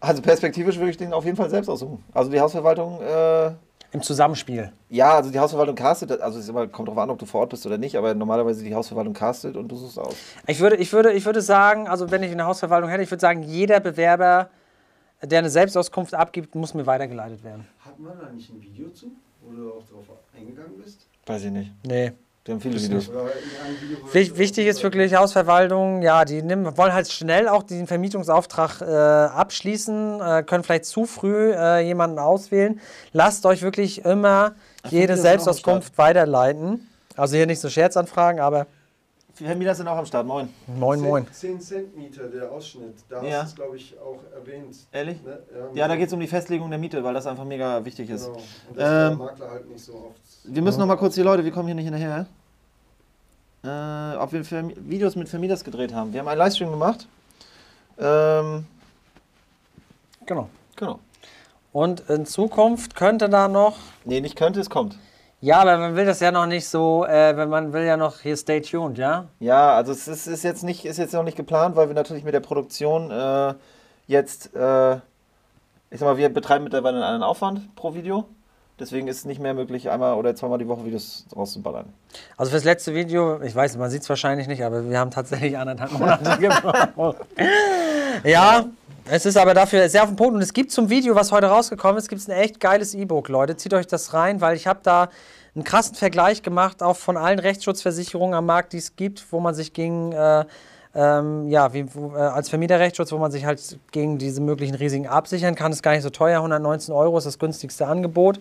also perspektivisch würde ich den auf jeden Fall selbst aussuchen. Also die Hausverwaltung, äh, Im Zusammenspiel. ja, also die Hausverwaltung castet, also es ist immer, kommt drauf an, ob du vor Ort bist oder nicht, aber normalerweise die Hausverwaltung castet und du suchst aus. Ich würde, ich, würde, ich würde sagen, also wenn ich eine Hausverwaltung hätte, ich würde sagen, jeder Bewerber, der eine Selbstauskunft abgibt, muss mir weitergeleitet werden. Hat man da nicht ein Video zu, wo du auch drauf eingegangen bist? Weiß ich nicht. Nee. Die haben viele Videos. Video, Wichtig ist wirklich Hausverwaltung, ja, die nehmen, wollen halt schnell auch den Vermietungsauftrag äh, abschließen, äh, können vielleicht zu früh äh, jemanden auswählen. Lasst euch wirklich immer jede auch am Selbstauskunft weiterleiten. Also hier nicht so Scherzanfragen, aber Vermieter sind auch am Start, moin. moin moin. 10 Cent Mieter, der Ausschnitt. Da Ja. hast du es, glaube ich, auch erwähnt. Ehrlich? Ne? Ja, da geht es um die Festlegung der Miete, weil das einfach mega wichtig ist. Genau. Und das der Ähm, Makler halt nicht so oft. Wir müssen noch mal kurz die Leute, wir kommen hier nicht hinterher. Äh, ob wir Videos mit Vermieters gedreht haben. Wir haben einen Livestream gemacht. Ähm, Genau. genau. Und in Zukunft könnte da noch Nee, nicht könnte, es kommt. Ja, aber man will das ja noch nicht so, äh, wenn man will ja noch hier stay tuned, ja? Ja, also es ist, ist, jetzt nicht, ist jetzt noch nicht geplant, weil wir natürlich mit der Produktion äh, jetzt, äh, ich sag mal, wir betreiben mittlerweile einen Aufwand pro Video. Deswegen ist es nicht mehr möglich, einmal oder zweimal die Woche Videos rauszuballern. Also fürs letzte Video, ich weiß, man sieht es wahrscheinlich nicht, aber wir haben tatsächlich anderthalb Monate gebraucht. ja, es ist aber dafür sehr auf den Punkt. Und es gibt zum Video, was heute rausgekommen ist, gibt es ein echt geiles E-Book, Leute. Zieht euch das rein, weil ich habe da einen krassen Vergleich gemacht, auch von allen Rechtsschutzversicherungen am Markt, die es gibt, wo man sich gegen, äh, ähm, ja, wie, wo, äh, als Vermieterrechtsschutz, wo man sich halt gegen diese möglichen Risiken absichern kann. Ist gar nicht so teuer, 119 Euro ist das günstigste Angebot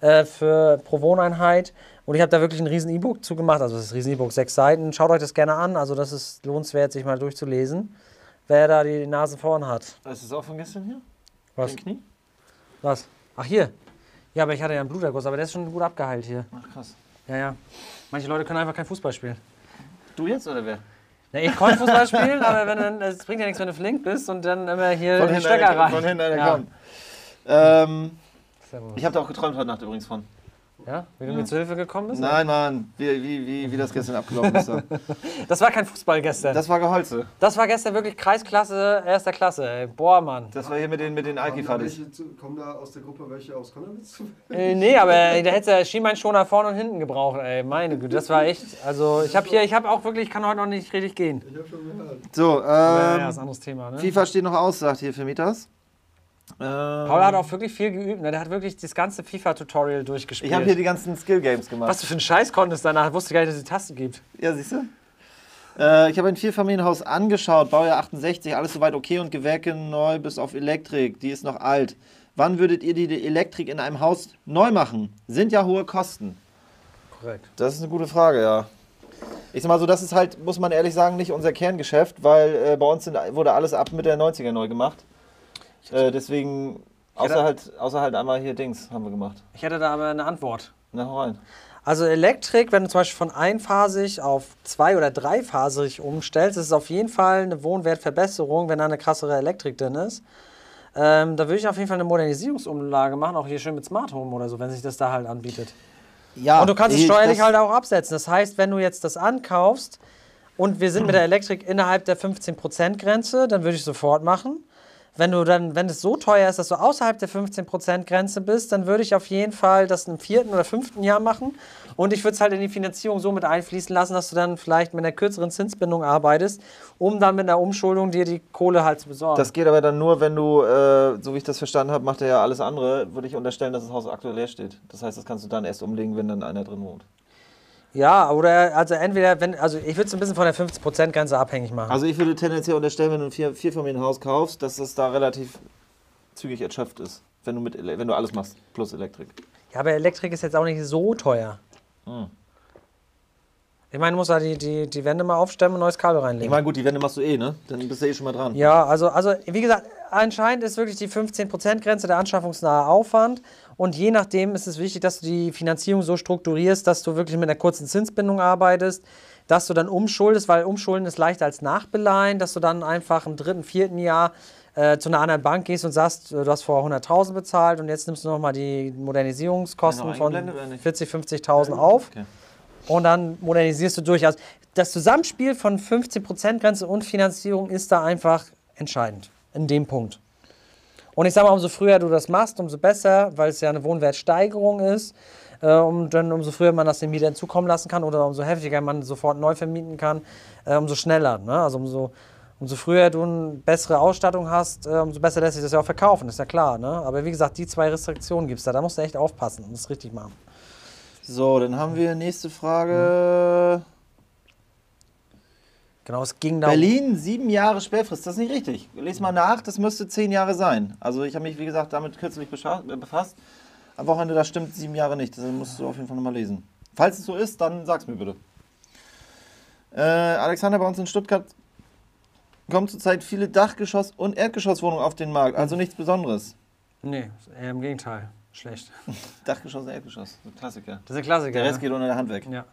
äh, für pro Wohneinheit. Und ich habe da wirklich ein riesen E-Book zugemacht, also das ist ein riesen E-Book, sechs Seiten. Schaut euch das gerne an, also das ist lohnenswert, sich mal durchzulesen. wer da die Nase vorn hat. Ist das auch von gestern hier? Was? Dein Knie? Was? Ach, hier. Ja, aber ich hatte ja einen Bluterguss, aber der ist schon gut abgeheilt hier. Ach krass. Ja, ja. Manche Leute können einfach kein Fußball spielen. Du jetzt oder wer? Ja, ich konnte Fußball spielen, aber wenn dann, es bringt ja nichts, wenn du flink bist und dann immer hier Von hinten Stöcker rein. von hinten einer ja. kommt. Ähm, ich habe da auch geträumt heute Nacht übrigens von. Ja, wie du mir zu Hilfe gekommen bist? Nein, Mann, wie, wie, wie, wie das gestern abgelaufen ist. da. Das war kein Fußball gestern. Das, Das war Geholze. war gestern wirklich Kreisklasse, erster Klasse. Ey. Boah, Mann. Das war hier mit den, mit den Kommen da, Alki-Fadis. kommen da aus der Gruppe welche aus Konnewitz? Äh, nee, aber ey, da hätte der Schienbeinschoner vorne und hinten gebraucht. Ey, meine Güte, das war echt. Also ich habe hier, ich habe auch wirklich, ich kann heute noch nicht richtig gehen. Ich habe schon gehört. So, Ja, ja, ist ein ähm, anderes Thema. Ne? FIFA steht noch aus, sagt hier Vermieters. Ähm, Paul hat auch wirklich viel geübt. Ne? Der hat wirklich das ganze FIFA-Tutorial durchgespielt. ich habe hier die ganzen Skill-Games gemacht. Was du für einen Scheiß konntest danach, wusste gar nicht, dass es die Taste gibt. Ja, siehst du? Äh, ich habe ein Vierfamilienhaus angeschaut, Baujahr 68, alles soweit okay und Gewerke neu bis auf Elektrik, die ist noch alt. Wann würdet ihr die die Elektrik in einem Haus neu machen? Sind ja hohe Kosten. Korrekt. Das ist eine gute Frage, ja. Ich sag mal so, das ist halt, muss man ehrlich sagen, nicht unser Kerngeschäft, weil äh, bei uns sind, wurde alles ab Mitte der 90er neu gemacht. Äh, deswegen, außer halt, außer halt einmal hier Dings haben wir gemacht. Ich hätte da aber eine Antwort. Na, hau rein. Also Elektrik, wenn du zum Beispiel von einphasig auf zwei- oder dreiphasig umstellst, ist es auf jeden Fall eine Wohnwertverbesserung, wenn da eine krassere Elektrik drin ist. Ähm, da würde ich auf jeden Fall eine Modernisierungsumlage machen, auch hier schön mit Smart Home oder so, wenn sich das da halt anbietet. Ja, Und du kannst es ich- steuerlich halt auch absetzen. Das heißt, wenn du jetzt das ankaufst und wir sind mit der Elektrik innerhalb der 15%-Grenze, dann würde ich sofort machen. Wenn du dann, wenn es so teuer ist, dass du außerhalb der 15%-Grenze bist, dann würde ich auf jeden Fall das im vierten oder fünften Jahr machen. Und ich würde es halt in die Finanzierung so mit einfließen lassen, dass du dann vielleicht mit einer kürzeren Zinsbindung arbeitest, um dann mit einer Umschuldung dir die Kohle halt zu besorgen. Das geht aber dann nur, wenn du, äh, so wie ich das verstanden habe, macht er ja alles andere, würde ich unterstellen, dass das Haus aktuell leer steht. Das heißt, das kannst du dann erst umlegen, wenn dann einer drin wohnt. Ja, oder also entweder, wenn, also ich würde es ein bisschen von der 15%-Grenze abhängig machen. Also ich würde tendenziell unterstellen, wenn du ein vier, Vierfamilienhaus kaufst, dass das da relativ zügig erschöpft ist, wenn du, mit, wenn du alles machst, plus Elektrik. Ja, aber Elektrik ist jetzt auch nicht so teuer. Hm. Ich meine, du musst da die, die, die Wände mal aufstemmen und neues Kabel Ich reinlegen. meine, gut, die Wände machst du eh, ne? Dann bist du eh schon mal dran. Ja, also, also wie gesagt, anscheinend ist wirklich die 15%-Grenze der anschaffungsnahe Aufwand. Und je nachdem ist es wichtig, dass du die Finanzierung so strukturierst, dass du wirklich mit einer kurzen Zinsbindung arbeitest, dass du dann umschuldest, weil Umschulden ist leichter als Nachbeleihen, dass du dann einfach im dritten, vierten Jahr äh, zu einer anderen Bank gehst und sagst, äh, du hast vor 100.000 bezahlt und jetzt nimmst du nochmal die Modernisierungskosten Noch von eingeblendet oder nicht? 40.000, 50.000 auf. Okay. Und dann modernisierst du durch. Also das Zusammenspiel von 15%-Grenze und Finanzierung ist da einfach entscheidend in dem Punkt. Und ich sage mal, umso früher du das machst, umso besser, weil es ja eine Wohnwertsteigerung ist. Äh, um, dann umso früher man das den Mietern zukommen lassen kann oder umso heftiger man sofort neu vermieten kann, äh, umso schneller. Ne? Also umso, umso früher du eine bessere Ausstattung hast, äh, umso besser lässt sich das ja auch verkaufen, ist ja klar. Ne? Aber wie gesagt, die zwei Restriktionen gibt es da. Da musst du echt aufpassen und das richtig machen. So, dann haben wir nächste Frage. Genau, es ging da Berlin, sieben Jahre Sperrfrist. Das ist nicht richtig. Lies mal nach, das müsste zehn Jahre sein. Also ich habe mich, wie gesagt, damit kürzlich äh, befasst. Am Wochenende, das stimmt sieben Jahre nicht. Das musst du auf jeden Fall nochmal lesen. Falls es so ist, dann sag's mir bitte. Äh, Alexander, bei uns in Stuttgart kommen zurzeit viele Dachgeschoss- und Erdgeschosswohnungen auf den Markt. Also nichts Besonderes. Nee, eher im Gegenteil. Schlecht. Dachgeschoss Erdgeschoss. Klassiker. Das ist ein Klassiker. Der Rest ne? geht unter der Hand weg. Ja.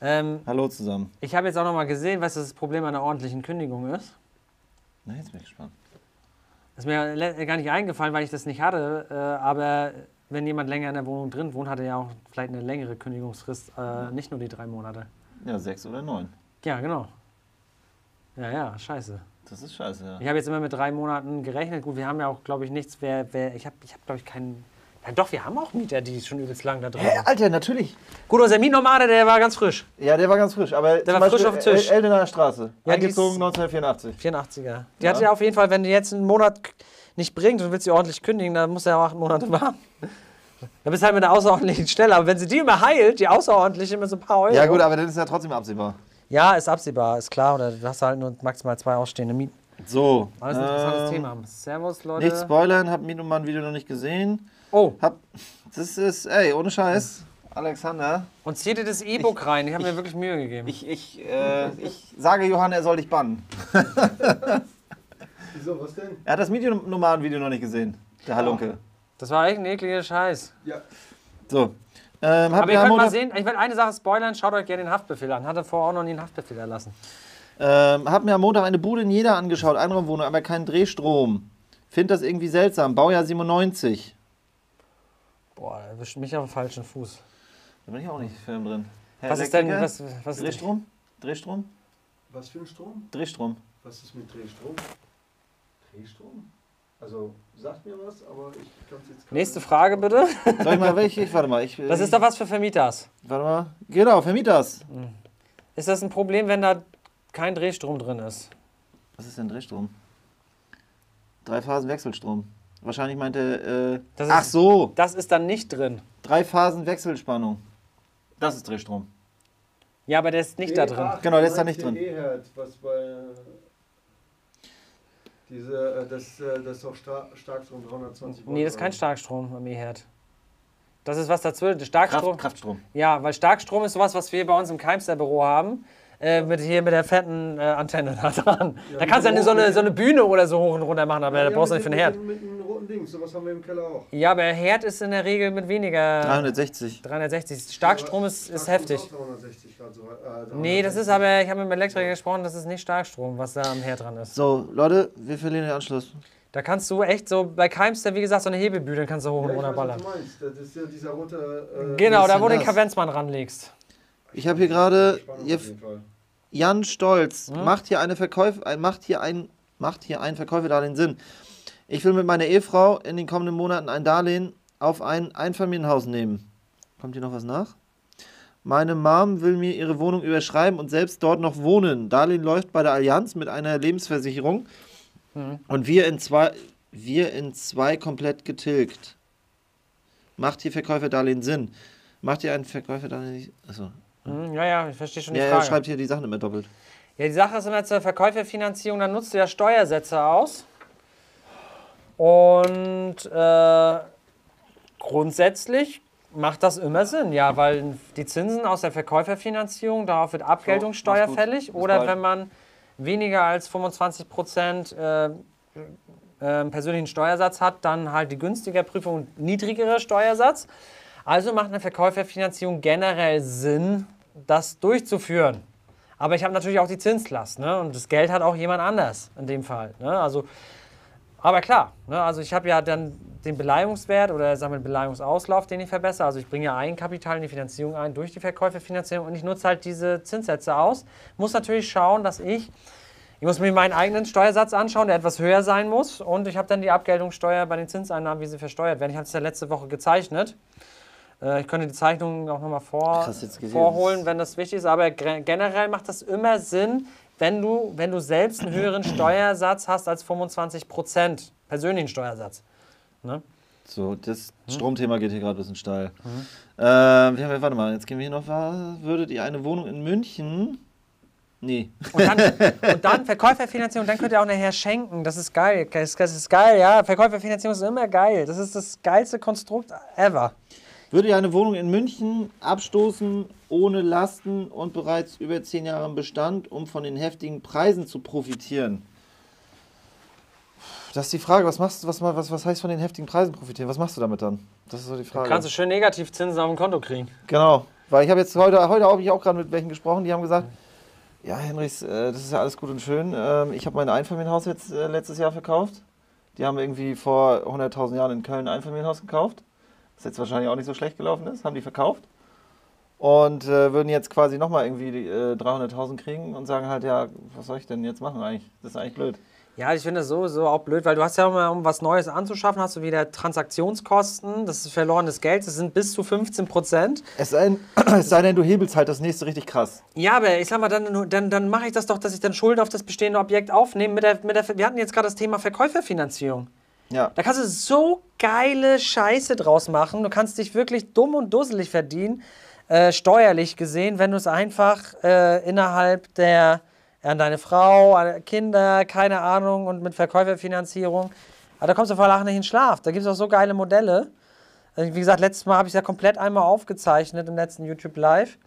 Ähm, Hallo zusammen. ich habe jetzt auch noch mal gesehen, was das Problem einer ordentlichen Kündigung ist. Na, jetzt bin ich gespannt. Das ist mir gar nicht eingefallen, weil ich das nicht hatte. Äh, aber wenn jemand länger in der Wohnung drin wohnt, hat er ja auch vielleicht eine längere Kündigungsfrist, äh, nicht nur die drei Monate. Ja, sechs oder neun. Ja, genau. Ja, ja, scheiße. Das ist scheiße, ja. Ich habe jetzt immer mit drei Monaten gerechnet. Gut, wir haben ja auch, glaube ich, nichts. Wer, wer, ich habe, ich hab, glaube ich, keinen. Ja, doch, wir haben auch Mieter, die schon übelst lang da drin Hä, sind. Alter, natürlich. Gut, unser Mietnomade, der war ganz frisch. Ja, der war ganz frisch, aber Der war frisch auf dem Tisch. El Eldener Straße, Ja, eingezogen ist- 1984. 84er. Die Ja. hat ja auf jeden Fall, wenn die jetzt einen Monat nicht bringt und willst sie ordentlich kündigen, dann muss er auch acht Monate warten. Da bist du halt mit einer außerordentlichen Stelle. Aber wenn sie die immer heilt, die außerordentliche mit so ein paar Euro. Ja gut, aber das ist ja trotzdem absehbar. Ja, ist absehbar, ist klar. Oder du hast halt nur maximal zwei ausstehende Mieten. So. Alles ein interessantes ähm, Thema. Servus, Leute. Nicht spoilern, hab Mienumann-Video noch nicht gesehen. Oh, Hab, das ist, ey, ohne Scheiß, Alexander, und zieh dir das E-Book rein. Ich habe mir wirklich Mühe gegeben. ich, ich, äh, ich sage Johann, er soll dich bannen. Wieso, was denn? Er hat das Mediennomaden-Video noch nicht gesehen, der Halunke. Das war echt ein ekliger Scheiß. Ja. So. Ähm, Aber ihr könnt mal Montag, sehen, ich will eine Sache spoilern, schaut euch gerne den Haftbefehl an. Hatte vorher auch noch nie einen Haftbefehl erlassen. ähm, hab mir am Montag eine Bude in Jena angeschaut, Einraumwohnung, aber keinen Drehstrom. Find das irgendwie seltsam. Baujahr 97. Boah, erwischt mich auf den falschen Fuß. Da bin ich auch nicht firm drin. Herr Was ist denn, Elektriker? was, was ist Drehstrom? Drehstrom? Was für ein Strom? Drehstrom. Was ist mit Drehstrom? Drehstrom? Also, sagt mir was, aber ich kann es jetzt Nächste Frage bitte. Soll ich mal welche? Ich warte mal. Ich, Das ist doch was für Vermieters. Warte mal. Genau, Vermieters. Ist das ein Problem, wenn da kein Drehstrom drin ist? Was ist denn Drehstrom? Drei Phasen Wechselstrom. Wahrscheinlich meinte. Äh, Das ach ist- so, Das ist dann nicht drin. drei Phasen Wechselspannung. Das ist Drehstrom. Ja, aber der ist nicht da drin. Genau, der ist da nicht drin. Was bei. Diese, äh, das, äh, das ist Star Starkstrom 320 Volt. Nee, das ist kein? Starkstrom am E-Herd. Das ist was dazwischen. Starkstrom. Kraft, Kraftstrom. Ja, weil Starkstrom ist sowas, was wir bei uns im Keimster-Büro haben. Äh, mit hier mit der fetten äh, Antenne da dran. da mit kannst du dann so eine, so eine Bühne oder so hoch und runter machen, aber Ja, da brauchst du nicht für einen Herd. Mit, mit einem roten Ding, sowas haben wir im Keller auch. Ja, aber Herd ist in der Regel mit weniger. 360. 360. Starkstrom ist, ist Starkstrom heftig. auch 360 Grad so, äh, Nee, das ist aber, ich habe mit dem Elektriker gesprochen, das ist nicht Starkstrom, was da am Herd dran ist. So, Leute, wir verlieren den Anschluss. Da kannst du echt so, bei Keimster, wie gesagt, so eine Hebelbühne kannst du hoch und Ja, runter ballern. du meinst. Das ist ja dieser rote. Äh, Genau, da ist wo du den? Kavenzmann ranlegst. Ich habe hier gerade. Spannung ihr- auf jeden Fall. Jan Stolz Hm? macht hier eine Verkäufe, ein- macht hier ein, macht hier ein Verkäuferdarlehen Sinn. Ich will mit meiner Ehefrau in den kommenden Monaten ein Darlehen auf ein Einfamilienhaus nehmen. Kommt hier noch was nach? Meine Mom will mir ihre Wohnung überschreiben und selbst dort noch wohnen. Darlehen läuft bei der Allianz mit einer Lebensversicherung Hm. und wir in zwei, wir in zwei komplett getilgt. Macht hier Verkäuferdarlehen Sinn? Macht hier ein Verkäuferdarlehen nicht? Achso. Hm, ja, ja, ich verstehe schon die Ja, Frage. schreibt hier die Sachen immer doppelt. Ja, die Sache ist immer zur Verkäuferfinanzierung, dann nutzt du ja Steuersätze aus. Und äh, grundsätzlich macht das immer Sinn, ja, weil die Zinsen aus der Verkäuferfinanzierung, darauf wird Abgeltungssteuer gut. fällig. Oder bald. wenn man weniger als 25 Prozent äh, äh, persönlichen Steuersatz hat, dann halt die günstigere Prüfung und niedrigere Steuersatz. Also macht eine Verkäuferfinanzierung generell Sinn, das durchzuführen. Aber ich habe natürlich auch die Zinslast, ne? Und das Geld hat auch jemand anders in dem Fall. Ne? Also, aber klar, ne? also ich habe ja dann den Beleihungswert oder sagen wir den Beleihungsauslauf, den ich verbessere. Also ich bringe ja Eigenkapital in die Finanzierung ein durch die Verkäuferfinanzierung und ich nutze halt diese Zinssätze aus. Muss natürlich schauen, dass ich ich muss mir meinen eigenen Steuersatz anschauen, der etwas höher sein muss. Und ich habe dann die Abgeltungssteuer bei den Zinseinnahmen, wie sie versteuert werden. Ich habe es ja letzte Woche gezeichnet. Äh, Ich könnte die Zeichnungen auch nochmal vor, vorholen, wenn das wichtig ist. Aber generell macht das immer Sinn, wenn du, wenn du selbst einen höheren Steuersatz hast als 25 Prozent, persönlichen Steuersatz. Ne? So, das Hm? Stromthema geht hier gerade ein bisschen steil. Ähm, wir haben, warte mal, jetzt gehen wir hier noch. Würdet ihr eine Wohnung in München? Nee. Und dann, und dann Verkäuferfinanzierung, dann könnt ihr auch nachher schenken. Das ist geil. Das ist geil, ja. Verkäuferfinanzierung ist immer geil. Das ist das geilste Konstrukt ever. Würdet ihr eine Wohnung in München abstoßen, ohne Lasten und bereits über zehn Jahre im Bestand, um von den heftigen Preisen zu profitieren? Das ist die Frage, was machst du, was, was, was heißt von den heftigen Preisen profitieren? Was machst du damit dann? Das ist so die Frage. Kannst du schön Negativzinsen auf dem Konto kriegen. Genau, weil ich habe jetzt heute, heute habe ich auch gerade mit welchen gesprochen, die haben gesagt, ja Henrichs, äh, das ist ja alles gut und schön. Ähm, ich habe mein Einfamilienhaus jetzt äh, letztes Jahr verkauft. Die haben irgendwie vor 100.000 Jahren in Köln ein Einfamilienhaus gekauft, das jetzt wahrscheinlich auch nicht so schlecht gelaufen ist, haben die verkauft. Und äh, würden jetzt quasi nochmal irgendwie die, äh, 300.000 kriegen und sagen halt, ja, was soll ich denn jetzt machen eigentlich? Das ist eigentlich blöd. Ja, ich finde das sowieso auch blöd, weil du hast ja immer, um was Neues anzuschaffen, hast du wieder Transaktionskosten, das ist verlorenes Geld, das sind bis zu 15 Prozent. Es sei, denn, es sei denn, du hebelst halt das nächste richtig krass. Ja, aber ich sag mal, dann, dann, dann mache ich das doch, dass ich dann Schulden auf das bestehende Objekt aufnehme. Mit der, mit der, wir hatten jetzt gerade das Thema Verkäuferfinanzierung. Ja. Da kannst du so geile Scheiße draus machen. Du kannst dich wirklich dumm und dusselig verdienen, äh, steuerlich gesehen, wenn du es einfach äh, innerhalb der, an deine Frau, an Kinder, keine Ahnung, und mit Verkäuferfinanzierung. Aber da kommst du vor Lachen nicht in den Schlaf. Da gibt es auch so geile Modelle. Also, Wie gesagt, letztes Mal habe ich es ja komplett einmal aufgezeichnet im letzten YouTube Live.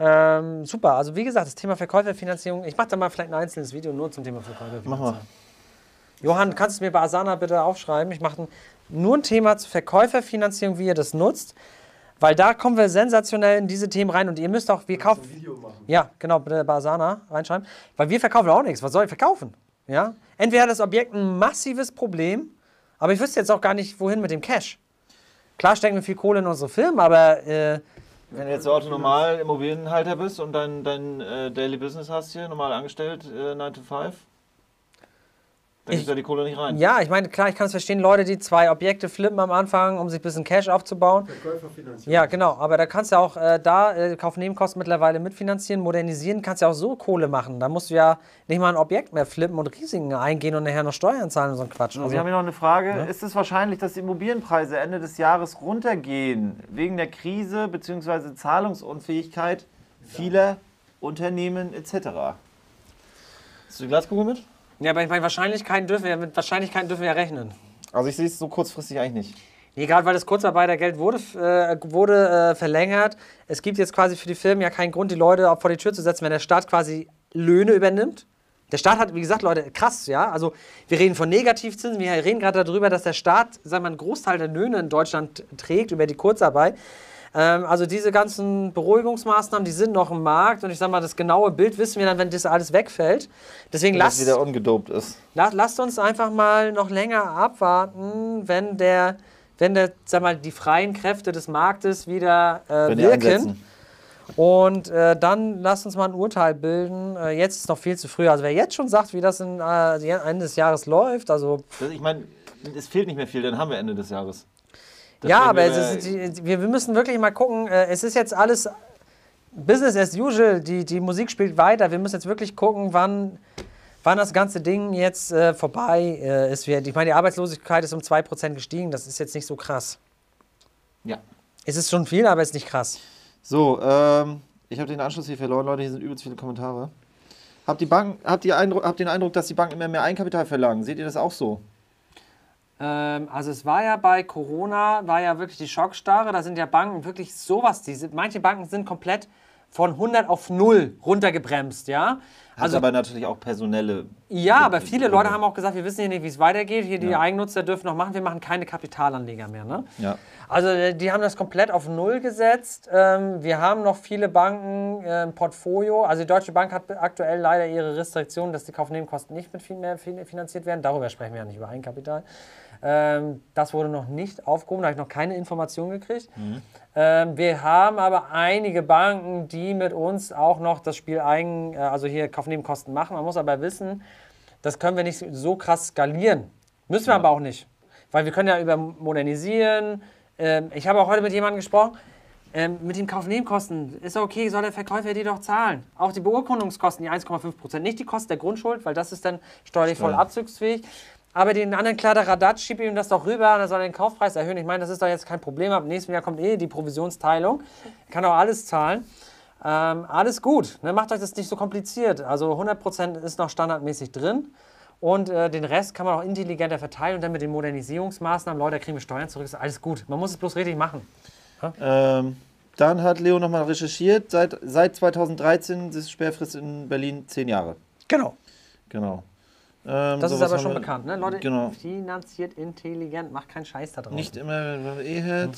Ähm, super, also wie gesagt, das Thema Verkäuferfinanzierung, ich mache da mal vielleicht ein einzelnes Video nur zum Thema Verkäuferfinanzierung. Mach mal. Johann, kannst du mir bei Asana bitte aufschreiben? Ich mache nur ein Thema zur Verkäuferfinanzierung, wie ihr das nutzt. Weil da kommen wir sensationell in diese Themen rein und ihr müsst auch, wir kaufen. Ein Video machen. Ja, genau, bitte bei Asana reinschreiben. Weil wir verkaufen auch nichts. Was soll ich verkaufen? Ja? Entweder hat das Objekt ein massives Problem, aber ich wüsste jetzt auch gar nicht, wohin mit dem Cash. Klar stecken wir viel Kohle in unsere Firmen, aber äh, Wenn du jetzt so normal Immobilienhalter bist und dein, dein äh, Daily Business hast hier, normal angestellt, äh, 9 to 5, dann Ich- da die Kohle nicht rein. ja, ich meine, klar, ich kann es verstehen, Leute, die zwei Objekte flippen am Anfang, um sich ein bisschen Cash aufzubauen. Ja, genau, aber da kannst du auch äh, da äh, Kaufnebenkosten mittlerweile mitfinanzieren, modernisieren, kannst ja auch so Kohle machen. Da musst du ja nicht mal ein Objekt mehr flippen und Risiken eingehen und nachher noch Steuern zahlen und so ein Quatsch. Also, Also, wir haben hier noch eine Frage. Ist es wahrscheinlich, dass die Immobilienpreise Ende des Jahres runtergehen, wegen der Krise bzw. Zahlungsunfähigkeit vieler Unternehmen etc.? Hast du die Glaskugel mit? Ja, aber ich meine, Wahrscheinlichkeiten dürfen wir, mit Wahrscheinlichkeiten dürfen wir ja rechnen. Also ich sehe es so kurzfristig eigentlich nicht. Nee, gerade weil das Kurzarbeitergeld wurde, äh, wurde äh, verlängert. Es gibt jetzt quasi für die Firmen ja keinen Grund, die Leute vor die Tür zu setzen, wenn der Staat quasi Löhne übernimmt. Der Staat hat, wie gesagt, Leute, krass, ja. Also wir reden von Negativzinsen, wir reden gerade darüber, dass der Staat, sagen wir, einen Großteil der Löhne in Deutschland trägt über die Kurzarbeit. Ähm, also diese ganzen Beruhigungsmaßnahmen, die sind noch im Markt und ich sag mal, das genaue Bild wissen wir dann, wenn das alles wegfällt. Deswegen lasst, wieder ungedopt ist. La- Lasst uns einfach mal noch länger abwarten, wenn der, wenn der, sag mal, die freien Kräfte des Marktes wieder äh, wirken. einsetzen. Und äh, dann lasst uns mal ein Urteil bilden. Äh, jetzt ist noch viel zu früh. Also wer jetzt schon sagt, wie das in, äh, Ende des Jahres läuft, also Das, ich meine, es fehlt nicht mehr viel, dann haben wir Ende des Jahres. Ja, aber es ist, wir, müssen wirklich mal gucken. Äh, es ist jetzt alles Business as usual. Die, die Musik spielt weiter. Wir müssen jetzt wirklich gucken, wann, wann das ganze Ding jetzt äh, vorbei äh, ist. Ich meine, die Arbeitslosigkeit ist um 2% gestiegen. Das ist jetzt nicht so krass. Ja. Es ist schon viel, aber es ist nicht krass. So, ähm, ich habe den Anschluss hier verloren, Leute. Hier sind übelst viele Kommentare. Habt, die Banken, habt, ihr Eindruck, habt den Eindruck, dass die Banken immer mehr Eigenkapital verlangen? Seht ihr das auch so? Ähm, also es war ja bei Corona, war ja wirklich die Schockstarre. Da sind ja Banken wirklich sowas. Die sind, manche Banken sind komplett von 100 auf 0 runtergebremst, ja. Hat Also aber natürlich auch personelle. Ja, aber viele Leute haben auch gesagt, wir wissen hier nicht, wie es weitergeht. Hier die Eigennutzer dürfen noch machen, wir machen keine Kapitalanleger mehr. Ne? Ja. Also äh, die haben das komplett auf Null gesetzt. Ähm, wir haben noch viele Banken äh, im Portfolio. Also die Deutsche Bank hat aktuell leider ihre Restriktion, dass die Kaufnebenkosten nicht mit viel mehr fin- finanziert werden. Darüber sprechen wir ja nicht über Eigenkapital. Ähm, das wurde noch nicht aufgehoben, da habe ich noch keine Information gekriegt. Ähm, wir haben aber einige Banken, die mit uns auch noch das Spiel Eigen, äh, also hier Kaufnebenkosten machen. Man muss aber wissen, das können wir nicht so krass skalieren. Müssen wir aber auch nicht. Weil wir können ja über Modernisieren. Ähm, ich habe auch heute mit jemandem gesprochen. Ähm, mit den Kaufnebenkosten ist okay, soll der Verkäufer die doch zahlen. Auch die Beurkundungskosten, die 1,5 Prozent. Nicht die Kosten der Grundschuld, weil das ist dann steuerlich voll abzugsfähig. Aber den anderen Kladderadatsch schiebt ihm das doch rüber und er soll den Kaufpreis erhöhen. Ich meine, das ist doch jetzt kein Problem. Ab nächstem Jahr kommt eh die Provisionsteilung. Er kann auch alles zahlen. Ähm, alles gut. Ne? Macht euch das nicht so kompliziert. Also 100% ist noch standardmäßig drin. Und äh, den Rest kann man auch intelligenter verteilen. Und dann mit den Modernisierungsmaßnahmen, Leute, kriegen wir Steuern zurück. Ist alles gut. Man muss es bloß richtig machen. Ähm, dann hat Leo nochmal recherchiert. Seit, seit 2013 ist Sperrfrist in Berlin 10 Jahre. Genau. Genau. Ähm, Das ist aber schon bekannt. Ne? Leute, Genau. finanziert intelligent. Macht keinen Scheiß da drauf. Nicht immer, wenn man eh hat.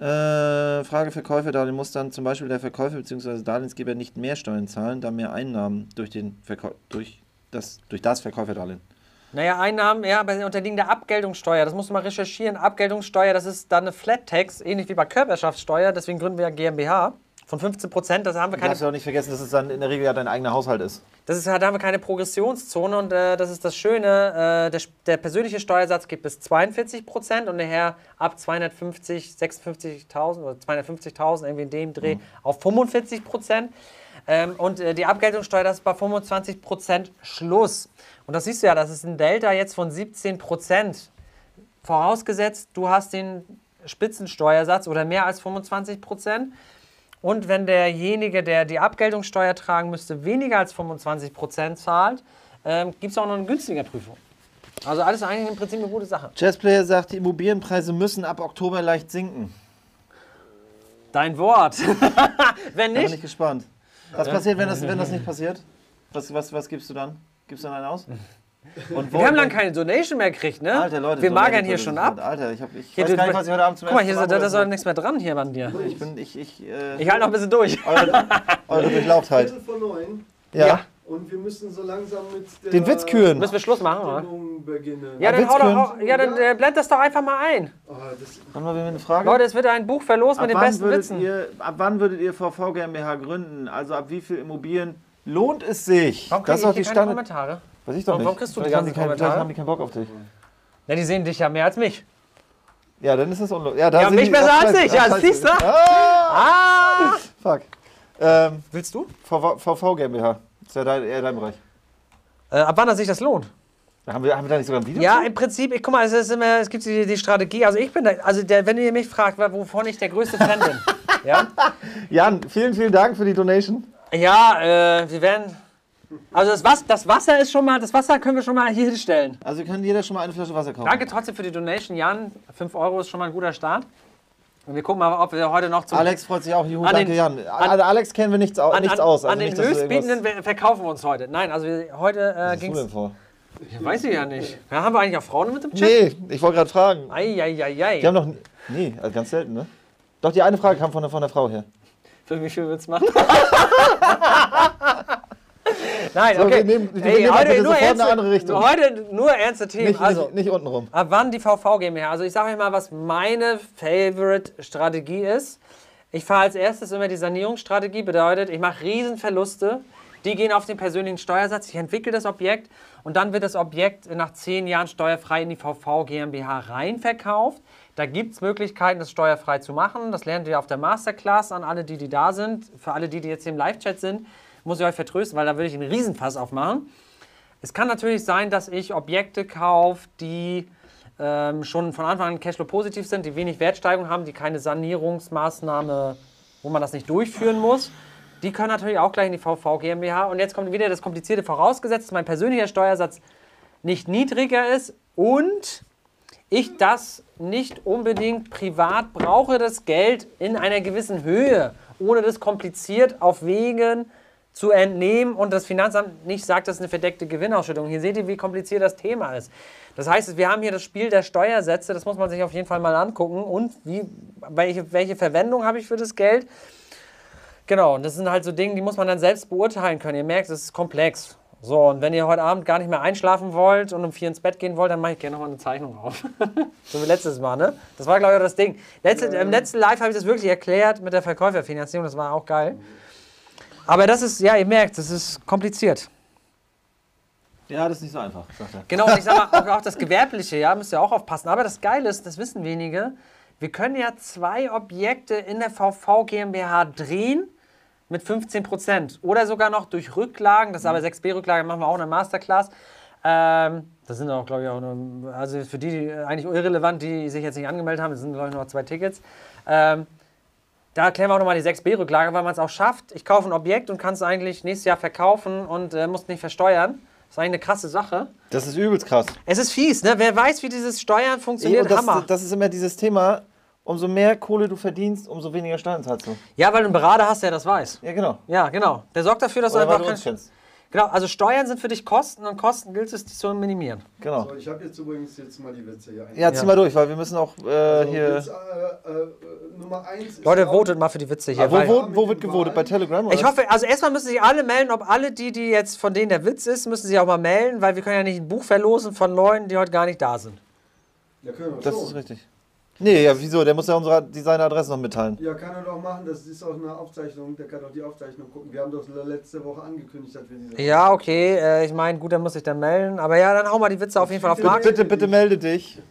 Äh, Frage Verkäuferdarlehen muss dann zum Beispiel der Verkäufer bzw. Darlehensgeber nicht mehr Steuern zahlen, da mehr Einnahmen durch, den Verkäu durch, das, durch das Verkäuferdarlehen. Naja, Einnahmen, ja, aber sie unterliegen der Abgeltungssteuer. Das musst du mal recherchieren. Abgeltungssteuer, das ist dann eine Flat Tax, ähnlich wie bei Körperschaftssteuer. Deswegen gründen wir ja GmbH von 15 Prozent. Das haben wir Du keine darfst ja auch nicht vergessen, dass es dann in der Regel ja dein eigener Haushalt ist. Das ist, da haben wir keine Progressionszone und äh, das ist das Schöne. Äh, der, der persönliche Steuersatz geht bis 42 Prozent und nachher ab 250, 56.000 oder 250.000 irgendwie in dem Dreh auf 45 Prozent. Ähm, und äh, die Abgeltungssteuer, das ist bei 25 Prozent Schluss. Und das siehst du ja, das ist ein Delta jetzt von 17 Prozent. Vorausgesetzt, du hast den Spitzensteuersatz oder mehr als 25 Prozent. Und wenn derjenige, der die Abgeltungssteuer tragen müsste, weniger als 25 Prozent zahlt, ähm, gibt es auch noch eine günstige Prüfung. Also alles eigentlich im Prinzip eine gute Sache. Jazzplayer sagt, die Immobilienpreise müssen ab Oktober leicht sinken. Dein Wort. wenn Da bin nicht, ich gespannt. Was passiert, wenn das, wenn das nicht passiert? Was, was, was gibst du dann? Gibst du dann einen aus? Und Wir haben lange keine Donation mehr gekriegt, ne? Alter, Leute, wir magern hier schon ab. Alter, ich, hab, ich Hier, weiß du- gar nicht, was ich heute Abend zum Guck mal, hier ist, da ist doch nichts mehr dran hier an dir. Ich bin, ich, ich, äh, Ich halte noch ein bisschen durch. eure, eure Durchlauchtheit. Viertel vor neun. Ja. Ja. Und wir müssen so langsam mit der Den Witz küren. Müssen wir Schluss machen, oder? Ja, dann, hau doch, auch- ja, dann äh, blend das doch einfach mal ein. Das, Haben wir eine Frage? Leute, es wird ein Buch verlost mit den besten Witzen. Ihr, ab wann würdet ihr VV GmbH gründen? Also ab wie viel Immobilien lohnt es sich? Warum das ist doch die ich hier keine Standard. Kommentare? Weiß ich doch Warum- nicht. warum kriegst du die haben ganzen keinen- Kommentare? Vielleicht haben die keinen Bock auf dich. Ja, die sehen dich ja mehr als mich. Ja, dann ist das unlustig. Ja, da Ja, mich besser als ich. Ja, das siehst du? Ah, Ah! fuck. Ähm, Willst du? VV, VV GmbH. Ist ja dein, eher dein Bereich. Äh, ab wann das sich das lohnt? Haben wir, haben wir da nicht sogar ein Video? Ja, zu? im Prinzip, ich, guck mal, es, ist immer, es gibt die, die Strategie. Also ich bin, da, also der, wenn ihr mich fragt, wovon ich der größte Fan bin. Ja, Jan, vielen, vielen Dank für die Donation. ja äh, wir werden. Also das, Was, das Wasser ist schon mal, das Wasser können wir schon mal hier hinstellen. Also kann jeder schon mal eine Flasche Wasser kaufen. Danke trotzdem für die Donation, Jan. 5 Euro ist schon mal ein guter Start. Und wir gucken mal, ob wir heute noch zum Alex freut sich auch. Juhu, An danke den- Jan. an- An, Alex kennen wir nichts, au an, nichts an, aus. Also an den nicht, Höchstbietenden verkaufen wir uns heute. Nein, also wir, heute äh, Was ging hast du denn es. vor? Weiß ich ja nicht. Ja, haben wir eigentlich auch Frauen mit dem Chat? Nee, ich wollte gerade fragen. Eieiei. Die haben noch. nie- Nee, also ganz selten, ne? Doch, die eine Frage kam von der, von der Frau her. Für wie viel willst du machen? Nein, So, okay. wir nehmen- wir Ey, heute, nur ernste, eine andere Richtung. heute nur ernste Themen. Nicht, also, nicht, nicht untenrum. ab wann die VV GmbH? Also ich sage euch mal, was meine Favorite-Strategie ist. Ich fahre als erstes immer die Sanierungsstrategie, bedeutet, ich mache Riesenverluste. Die gehen auf den persönlichen Steuersatz. Ich entwickle das Objekt und dann wird das Objekt nach zehn Jahren steuerfrei in die VV GmbH reinverkauft. Da gibt es Möglichkeiten, das steuerfrei zu machen. Das lernt ihr auf der Masterclass an alle, die, die da sind. Für alle, die, die jetzt hier im Live-Chat sind, muss ich euch vertrösten, weil da würde ich einen Riesenfass aufmachen. Es kann natürlich sein, dass ich Objekte kaufe, die ähm, schon von Anfang an Cashflow positiv sind, die wenig Wertsteigerung haben, die keine Sanierungsmaßnahme, wo man das nicht durchführen muss. Die können natürlich auch gleich in die VV GmbH. Und jetzt kommt wieder das Komplizierte vorausgesetzt, dass mein persönlicher Steuersatz nicht niedriger ist und ich das nicht unbedingt privat brauche, das Geld in einer gewissen Höhe, ohne das kompliziert auf Wegen zu entnehmen und das Finanzamt nicht sagt, das ist eine verdeckte Gewinnausschüttung. Hier seht ihr, wie kompliziert das Thema ist. Das heißt, wir haben hier das Spiel der Steuersätze, das muss man sich auf jeden Fall mal angucken und wie, welche, welche Verwendung habe ich für das Geld. Genau, und das sind halt so Dinge, die muss man dann selbst beurteilen können. Ihr merkt, es ist komplex. So, und wenn ihr heute Abend gar nicht mehr einschlafen wollt und um vier ins Bett gehen wollt, dann mache ich gerne nochmal eine Zeichnung auf. so wie letztes Mal, ne? Das war, glaube ich, auch das Ding. Letzte, Im letzten Live habe ich das wirklich erklärt mit der Verkäuferfinanzierung, das war auch geil. Aber das ist, ja, ihr merkt, das ist kompliziert. Ja, das ist nicht so einfach, sagt er. Genau, und ich sag mal, auch, auch das Gewerbliche, ja, müsst ihr auch aufpassen. Aber das Geile ist, das wissen wenige, wir können ja zwei Objekte in der VV GmbH drehen mit 15 Prozent. Oder sogar noch durch Rücklagen, das ist aber 6b-Rücklagen, machen wir auch in der Masterclass. Ähm, das sind auch, glaube ich, auch nur, also für die, die eigentlich irrelevant, die sich jetzt nicht angemeldet haben, das sind, glaube ich, noch zwei Tickets. Ähm, da erklären wir auch nochmal die 6b-Rücklage, weil man es auch schafft. Ich kaufe ein Objekt und kann es eigentlich nächstes Jahr verkaufen und äh, muss nicht versteuern. Das ist eigentlich eine krasse Sache. Das ist übelst krass. Es ist fies, ne? Wer weiß, wie dieses Steuern funktioniert, Und das, Hammer. das ist immer dieses Thema, umso mehr Kohle du verdienst, umso weniger Steuern zahlst du. ja, weil du einen Berater hast, der das weiß. Ja, genau. Ja, genau. Der sorgt dafür, dass Oder du weil einfach du uns kennst. Genau, also Steuern sind für dich Kosten und Kosten gilt es die zu minimieren. Genau. so, ich habe jetzt übrigens jetzt mal die Witze hier. Ja, zieh Ja. mal durch, weil wir müssen auch äh, Also, hier. Witz, äh, äh, Nummer eins ist Leute, auch- votet mal für die Witze hier. Ah, wo, wo, wo wird gewotet? Bei Telegram? Oder? ich hoffe, also erstmal müssen sich alle melden, ob alle die, die jetzt von denen der Witz ist, müssen sich auch mal melden, weil wir können ja nicht ein Buch verlosen von Leuten, die heute gar nicht da sind. Ja, können wir Das schon. ist richtig. Nee, ja, wieso? Der muss ja unsere, die, seine Adresse noch mitteilen. Ja, kann er doch machen. Das ist auch eine Aufzeichnung. Der kann doch die Aufzeichnung gucken. Wir haben doch letzte Woche angekündigt, dass wir diese. Ja, okay, äh, ich meine, gut, dann muss ich dann melden. Aber ja, dann hau mal die Witze auf jeden Fall auf Markt. Bitte, bitte melde dich.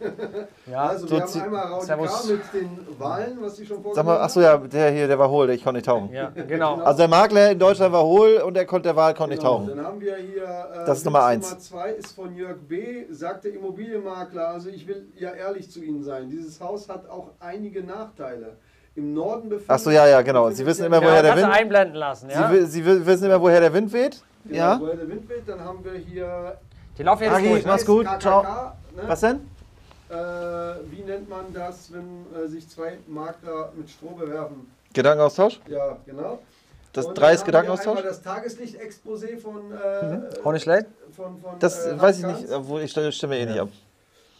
Ja, Also, so wir haben einmal Raudi mit den Wahlen, was sie schon Sag mal, vorgenommen achso, ja, der hier, der war hohl, ich konnte nicht tauchen. ja genau. Also der Makler in Deutschland war hohl und der, konnte, der Wahl konnte nicht Genau, tauchen. Dann haben wir hier. Äh, Das ist Nummer eins. Nummer zwei ist von Jörg B. Sagt der Immobilienmakler. Also, ich will ja ehrlich zu Ihnen sein. Dieses Haus hat auch einige Nachteile. Im Norden befindet Achso, ja, ja, genau. Sie wissen immer, Ja, woher der kannst du Wind. einblenden lassen, ja? Sie, Sie wi- wissen immer, woher der Wind weht. Genau, Ja. Woher der Wind weht. Dann haben wir hier. Die laufen jetzt Agi, durch. mach's gut, KKK, ciao. Ne? Was denn? Äh, wie nennt man das, wenn äh, sich zwei Makler mit Stroh bewerfen? Gedankenaustausch? Ja, genau. Das Und dann Dreis haben wir Gedankenaustausch? das Tageslicht-Exposé von, äh, Auch nicht schlecht. von, von Das äh, weiß ich nicht, obwohl ich stimme, stimme eh nicht ab.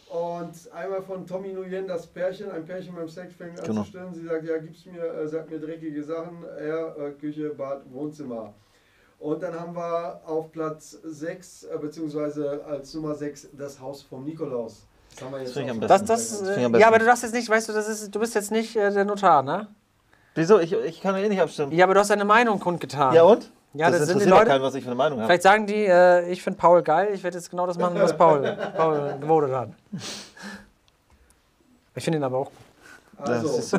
Und einmal von Tommy Nguyen, das Pärchen, ein Pärchen beim Sex fängt an Genau. zu stören. Sie sagt, ja, gib's mir, äh, sagt mir dreckige Sachen. Er, äh, Küche, Bad, Wohnzimmer. Und dann haben wir auf Platz 6, äh, beziehungsweise als Nummer 6, das Haus vom Nikolaus. Das haben wir jetzt Das, besten. das, ich äh, am besten. ja, aber du darfst jetzt nicht, weißt du, das ist, du bist jetzt nicht äh, der Notar, ne? Wieso? Ich, ich kann ja eh nicht abstimmen. Ja, aber du hast deine Meinung kundgetan. Ja und? Ja, das sind die Leute- keinen, was ich für eine Meinung habe. Vielleicht sagen die, äh, ich finde Paul geil, ich werde jetzt genau das machen, was Paul, Paul gewotet hat. Ich finde ihn aber auch gut. Also,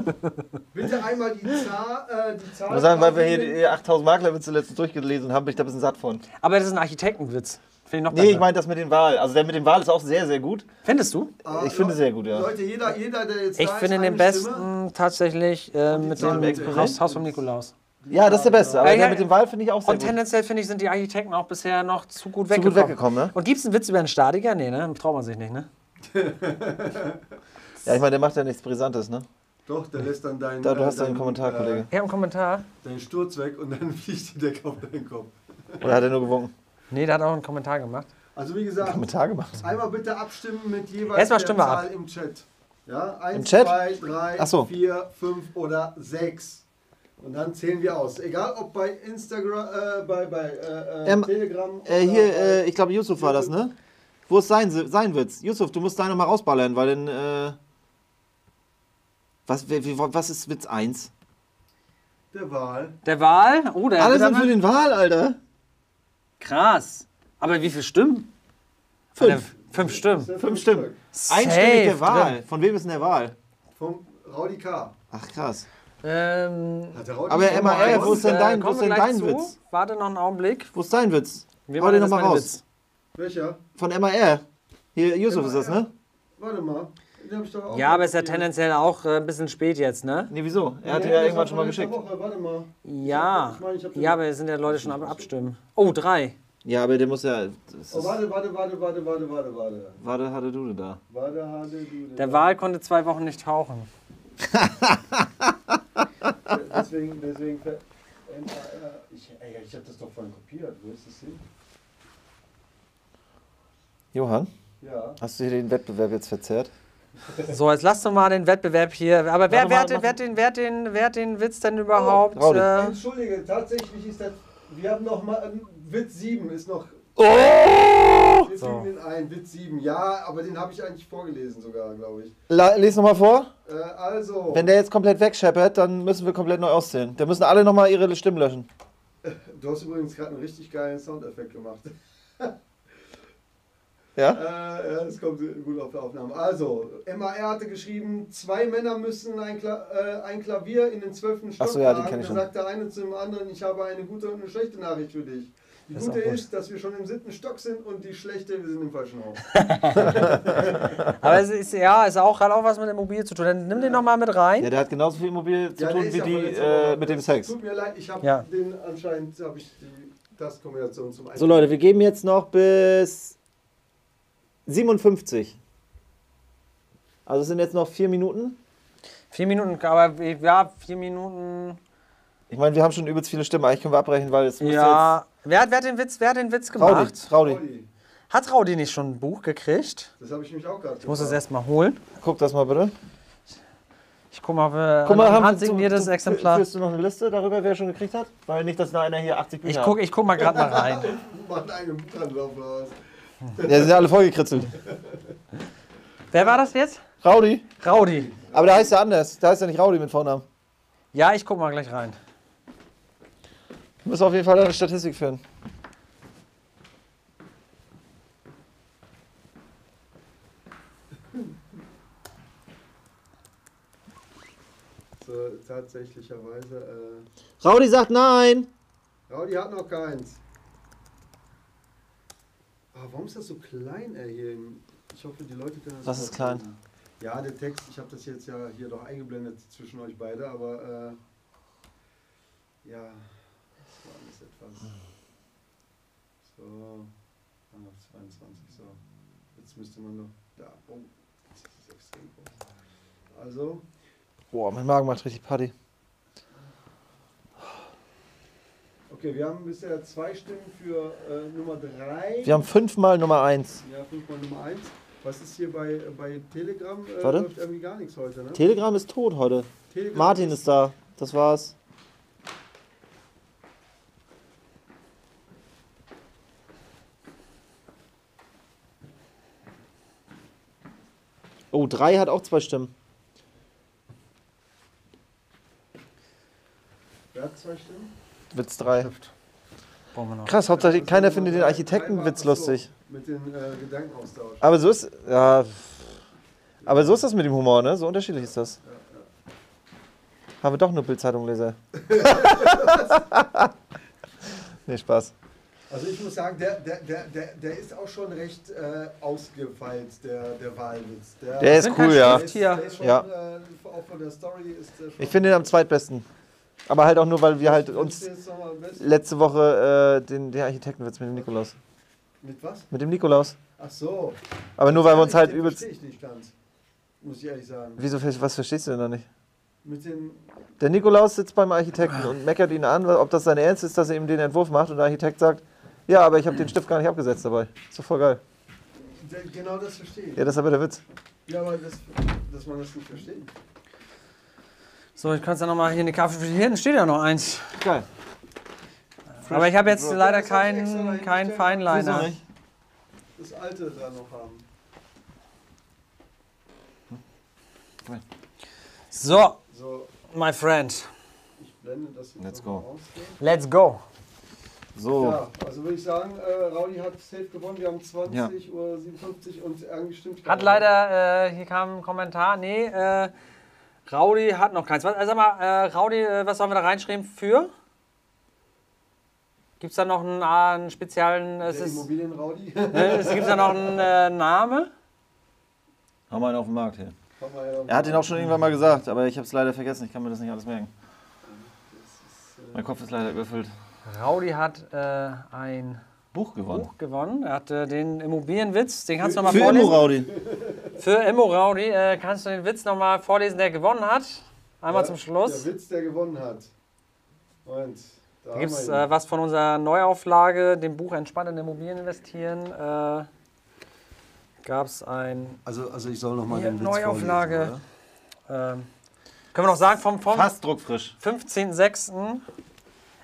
bitte einmal die Zahl. Äh, die Zahl Ich muss sagen, weil wir hier aufnehmen. die 8000 Maklerwitze letztens durchgelesen haben, bin ich da ein bisschen satt von. Aber das ist ein Architektenwitz. Finde ich noch Nee, ich meine das mit den Wahl. Also der mit den Wahl ist auch sehr, sehr gut. Findest du? Ah, ich finde sehr gut, ja. Leute, jeder, jeder der jetzt Ich da ist, finde den besten Stimme. tatsächlich äh, mit dem Haus vom Nikolaus. Ja, das ist der beste. Aber Ja, der ja. mit dem Wahl finde ich auch sehr Und gut. tendenziell finde ich, sind die Architekten auch bisher noch zu gut Zu weggekommen. gut weggekommen, ne? Und gibt es einen Witz über einen Statiker? Nee, ne? Traut man sich nicht, ne? Ja, ich meine, der macht ja nichts Brisantes, ne? Doch, der lässt dann deinen. Da, du äh, hast deinen deinen, Kommentar, äh, Kollege. Habe einen Kommentar. Deinen Sturz weg und dann fliegt die Decke auf deinen Kopf. Oder hat er nur gewunken? Nee, der hat auch einen Kommentar gemacht. Also, wie gesagt, Kommentar gemacht. einmal bitte abstimmen mit jeweils Erstmal der stimmen wir Zahl ab. im Chat. Ja, 1, Im Chat? 2, 3, Ach so. 4, 5 oder 6. Und dann zählen wir aus. Egal ob bei Instagram, äh, bei, bei äh, äh, Ähm, Telegram. Äh, oder hier, bei- äh, ich glaube, Yusuf war das, ne? Wo ist sein, sein Witz? Yusuf, du musst deinen mal rausballern, weil dann, äh. Was, wie, was ist Witz 1? der Wahl. Der Wahl? Oh, der Alle wird sind für den Wahl, Alter. Krass. Aber wie viele Stimmen? Fünf. Der- Fünf Stimmen. Fünf Stimmen. Safe Einstimmig der Wahl. drin. Von wem ist denn der Wahl? Vom Raudi K. Ach, krass. Ähm, Aber MAR, wo ist denn äh, dein- wo kommen ist denn dein zu. Witz? Warte noch einen Augenblick. Wo ist dein Witz? Wir Hau den jetzt noch mal mal den raus. Witz. Welcher? Von MAR. Hier, Yusuf ist das, ne? Warte mal. Den hab ich doch auch Ja, aber ist ja hier. tendenziell auch äh, ein bisschen spät jetzt, ne? Nee, wieso? Er hat ja das irgendwann schon mal geschickt. Woche. Warte mal. Ja. Ich meine, ich Ja, aber es sind ja Leute schon am Abstimmen. Oh, drei. Ja, aber der muss ja. Oh, warte, warte, warte, warte, warte, warte, warte. warte, hatte du da. Warte, hatte du. Der Wahl konnte zwei Wochen nicht tauchen. Deswegen, deswegen. ver- MAR. Ich, ey, ich hab das doch vorhin kopiert. Wo ist das hin? Johann, Ja. hast du hier den Wettbewerb jetzt verzerrt? So, jetzt lass doch mal den Wettbewerb hier. Aber wer, wer, wer, den, wer, den, wer den Witz denn überhaupt? Raudi. äh, Entschuldige, tatsächlich ist das. Wir haben noch mal. ähm, Witz 7 ist noch. Oh! Wir So. fügen den ein. Witz 7. Ja, aber den habe ich eigentlich vorgelesen sogar, glaube ich. La, les nochmal vor. Äh, also. Wenn der jetzt komplett wegscheppert, dann müssen wir komplett neu auszählen. Da müssen alle nochmal ihre Stimmen löschen. Du hast übrigens gerade einen richtig geilen Soundeffekt gemacht. Ja? Äh, ja, das kommt gut auf der Aufnahme. Also, MAR hatte geschrieben, zwei Männer müssen ein, Kla äh, ein Klavier in den zwölften Stock Ach so, ja, den tragen. kenn ich Dann schon. sagt der eine zum anderen, ich habe eine gute und eine schlechte Nachricht für dich. Die Das ist gute gut. ist, dass wir schon im siebten Stock sind und die schlechte, wir sind im falschen Haus. aber es ist, ja, ist auch, hat auch was mit Immobilie zu tun. Dann nimm den noch mal mit rein. Ja, der hat genauso viel Immobilie zu Ja, tun ist wie ja die äh, mit dem Sex. Tut mir leid, ich habe Ja. den anscheinend, habe ich die Tastenkombination zum So Leute, wir geben jetzt noch bis 57. Also es sind jetzt noch vier Minuten. Vier Minuten, aber ja, vier Minuten. Ich meine, wir haben schon übelst viele Stimmen. Eigentlich können wir abbrechen, weil es muss Ja. Wer, hat- wer, hat den Witz, wer hat den Witz gemacht? Raudi, Raudi, Hat Raudi nicht schon ein Buch gekriegt? Das habe ich mich auch gerade Ich muss das erstmal holen. guck das mal bitte. Ich guck mal, Guck mal, ein haben handsigniertes du- Exemplar. Führst du noch eine Liste darüber, wer schon gekriegt hat? Weil nicht, dass da einer hier 80 Bücher Ich guck, ich guck mal gerade mal rein. Hat. Ja, sind ja alle vollgekritzelt. Wer war das jetzt? Raudi. Raudi. Aber der heißt ja anders. Der heißt ja nicht Raudi mit Vornamen. Ja, ich guck mal gleich rein. Du musst auf jeden Fall eine Statistik führen. So, tatsächlicherweise. Raudi sagt nein. Äh, Raudi hat noch keins. Ah, warum ist das so klein, ey, hier? Ich hoffe, die Leute können das Was ist klein? sehen. Ja, der Text, ich habe das jetzt ja hier doch eingeblendet zwischen euch beide, aber äh, ja, etwas. So, ah, 22, so. Jetzt müsste man noch. Da, oh, das ist extrem groß. Also, Boah, mein Magen macht richtig Party. Okay, wir haben bisher zwei Stimmen für äh, Nummer 3. Wir haben fünfmal Nummer 1. Ja, fünfmal Nummer 1. Was ist hier bei, bei Telegram? Äh, Warte. läuft irgendwie gar nichts heute, ne? Telegram ist tot heute. Telegram Martin ist da. Das war's. Oh, drei hat auch zwei Stimmen. Wer hat zwei Stimmen? Witz drei. Brauchen wir noch. Krass, Hauptsache Also keiner findet den Architektenwitz lustig. Mit dem äh, Gedankenaustausch. Aber so ist. Ja. Aber so ist das mit dem Humor, ne? So unterschiedlich ist das. Haben wir doch nur Bildzeitung-Leser. nee, Spaß. Also ich muss sagen, der, der, der, der, der ist auch schon recht äh, ausgefeilt, der, der Wahlwitz. Der ist cool, ja. Der ist schon, Ja. äh, auch von der Story ist der schon... Ich finde den am zweitbesten. Aber halt auch nur, weil wir halt uns letzte Woche äh, den, den Architektenwitz mit dem Nikolaus. Mit was? Mit dem Nikolaus. Ach so. Aber nur weil wir uns halt übelst. verstehe ich nicht ganz. Muss ich ehrlich sagen. Wieso, was verstehst du denn da nicht? Mit den... Der Nikolaus sitzt beim Architekten und meckert ihn an, ob das sein Ernst ist, dass er ihm den Entwurf macht. Und der Architekt sagt, ja, aber ich habe den Stift gar nicht abgesetzt dabei. Ist doch voll geil. Genau das verstehe ich. Ja, das ist aber der Witz. Ja, aber das, dass man das nicht versteht. So, ich kann es ja nochmal hier in die Kaffee. Hier hinten steht ja noch eins. Geil. Aber ich habe jetzt leider keinen gestellt. Feinliner. Das alte da noch haben. So, So, my friend. ich blende das jetzt Let's go. Let's go. So. Ja, also würde ich sagen, äh, Raudi hat safe gewonnen. Wir haben 20 Ja. Uhr 57 und irgendwie stimmt Hat leider, äh, hier kam ein Kommentar, nee, äh, Raudi hat noch keins. Was, also sag mal, äh, Raudi, äh, was sollen wir da reinschreiben für? Gibt es da noch einen, äh, einen speziellen, es Der ist, Immobilienraudi. äh, es gibt da noch einen äh, Name? Haben wir einen auf dem Markt hier. Er hat ihn auch schon irgendwann mal gesagt, aber ich habe es leider vergessen. Ich kann mir das nicht alles merken. Mein Kopf ist leider überfüllt. Raudi hat äh, ein Buch gewonnen. Buch gewonnen. Er hat äh, den Immobilienwitz, den kannst du nochmal Für vorlesen. Immo Raudi. Für Immo Raudi äh, kannst du den Witz nochmal vorlesen, der gewonnen hat. Einmal Ja, zum Schluss. Der Witz, der gewonnen hat. Und da gibt es äh, was von unserer Neuauflage, dem Buch Entspannt in Immobilien investieren. Äh, Gab es ein. also, also ich soll nochmal den Witz Neuauflage. vorlesen, Ähm, können wir noch sagen, vom, vom Fast druckfrisch. 15.06.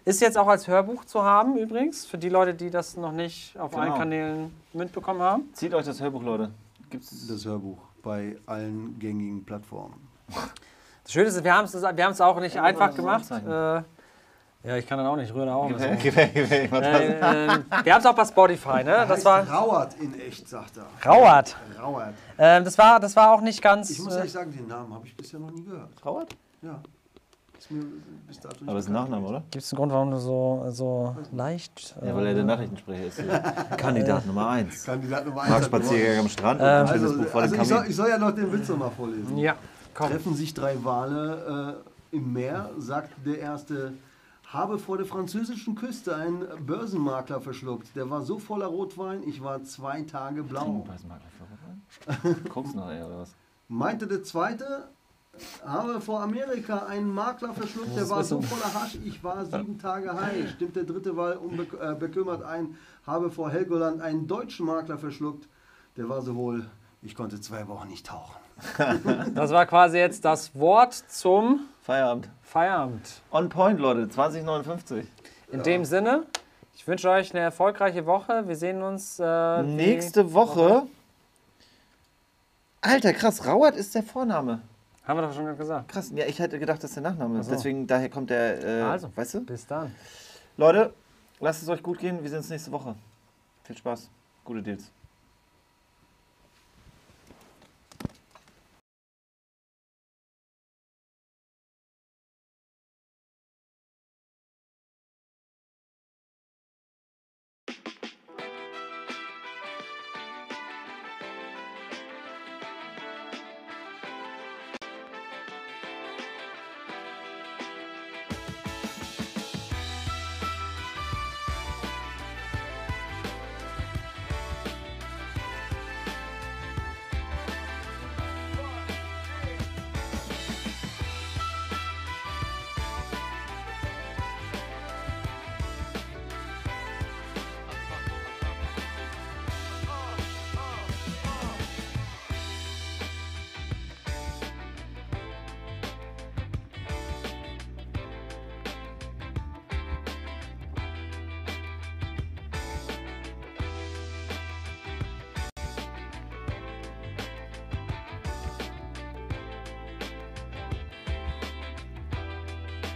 Ist jetzt auch als Hörbuch zu haben, übrigens, für die Leute, die das noch nicht auf allen Genau. Kanälen mitbekommen haben. Zieht euch das Hörbuch, Leute. Gibt's oder? Das Hörbuch bei allen gängigen Plattformen. Das Schöne ist, wir haben es auch nicht einfach das gemacht. Äh, ja, ich kann dann auch nicht, rühre da auch. Äh, ähm, wir haben es auch bei Spotify, ne? Das war Rauert in echt, sagt er. Rauert. Rauert. Ähm, das, war, das war auch nicht ganz. Ich muss äh, ehrlich sagen, den Namen habe ich bisher noch nie gehört. Trauert? Ja. Aber das ist ein. Nachname, oder? Gibt es einen Grund, warum du so, so leicht. Ja, weil er der Nachrichtensprecher ist. Kandidat Nummer 1. Kandidat Nummer 1. Mag Spaziergänge am Strand und ein schönes Also, Buch vor dem also ich, soll, ich soll ja noch den Witz nochmal vorlesen. Ja, komm. Treffen sich drei Wale äh, im Meer, sagt der erste, habe vor der französischen Küste einen Börsenmakler verschluckt. Der war so voller Rotwein, ich war zwei Tage blau. Guckst du nachher, oder was? Meinte der zweite, habe vor Amerika einen Makler verschluckt, der war so voller Hasch, ich war sieben Tage high. Stimmt der dritte Wahl unbekümmert ein, habe vor Helgoland einen deutschen Makler verschluckt, der war so wohl, ich konnte zwei Wochen nicht tauchen. Das war quasi jetzt das Wort zum Feierabend. Feierabend. On point, Leute. 2059. In dem Sinne, ich wünsche euch eine erfolgreiche Woche. Wir sehen uns äh, Nächste Woche. Alter, krass. Rauert ist der Vorname. Haben wir doch schon gesagt. Krass. Ja, ich hätte gedacht, das ist der Nachname. so. Deswegen, daher kommt der. Äh, Also. Weißt du? Bis dann. Leute, lasst es euch gut gehen. Wir sehen uns nächste Woche. Viel Spaß. Gute Deals.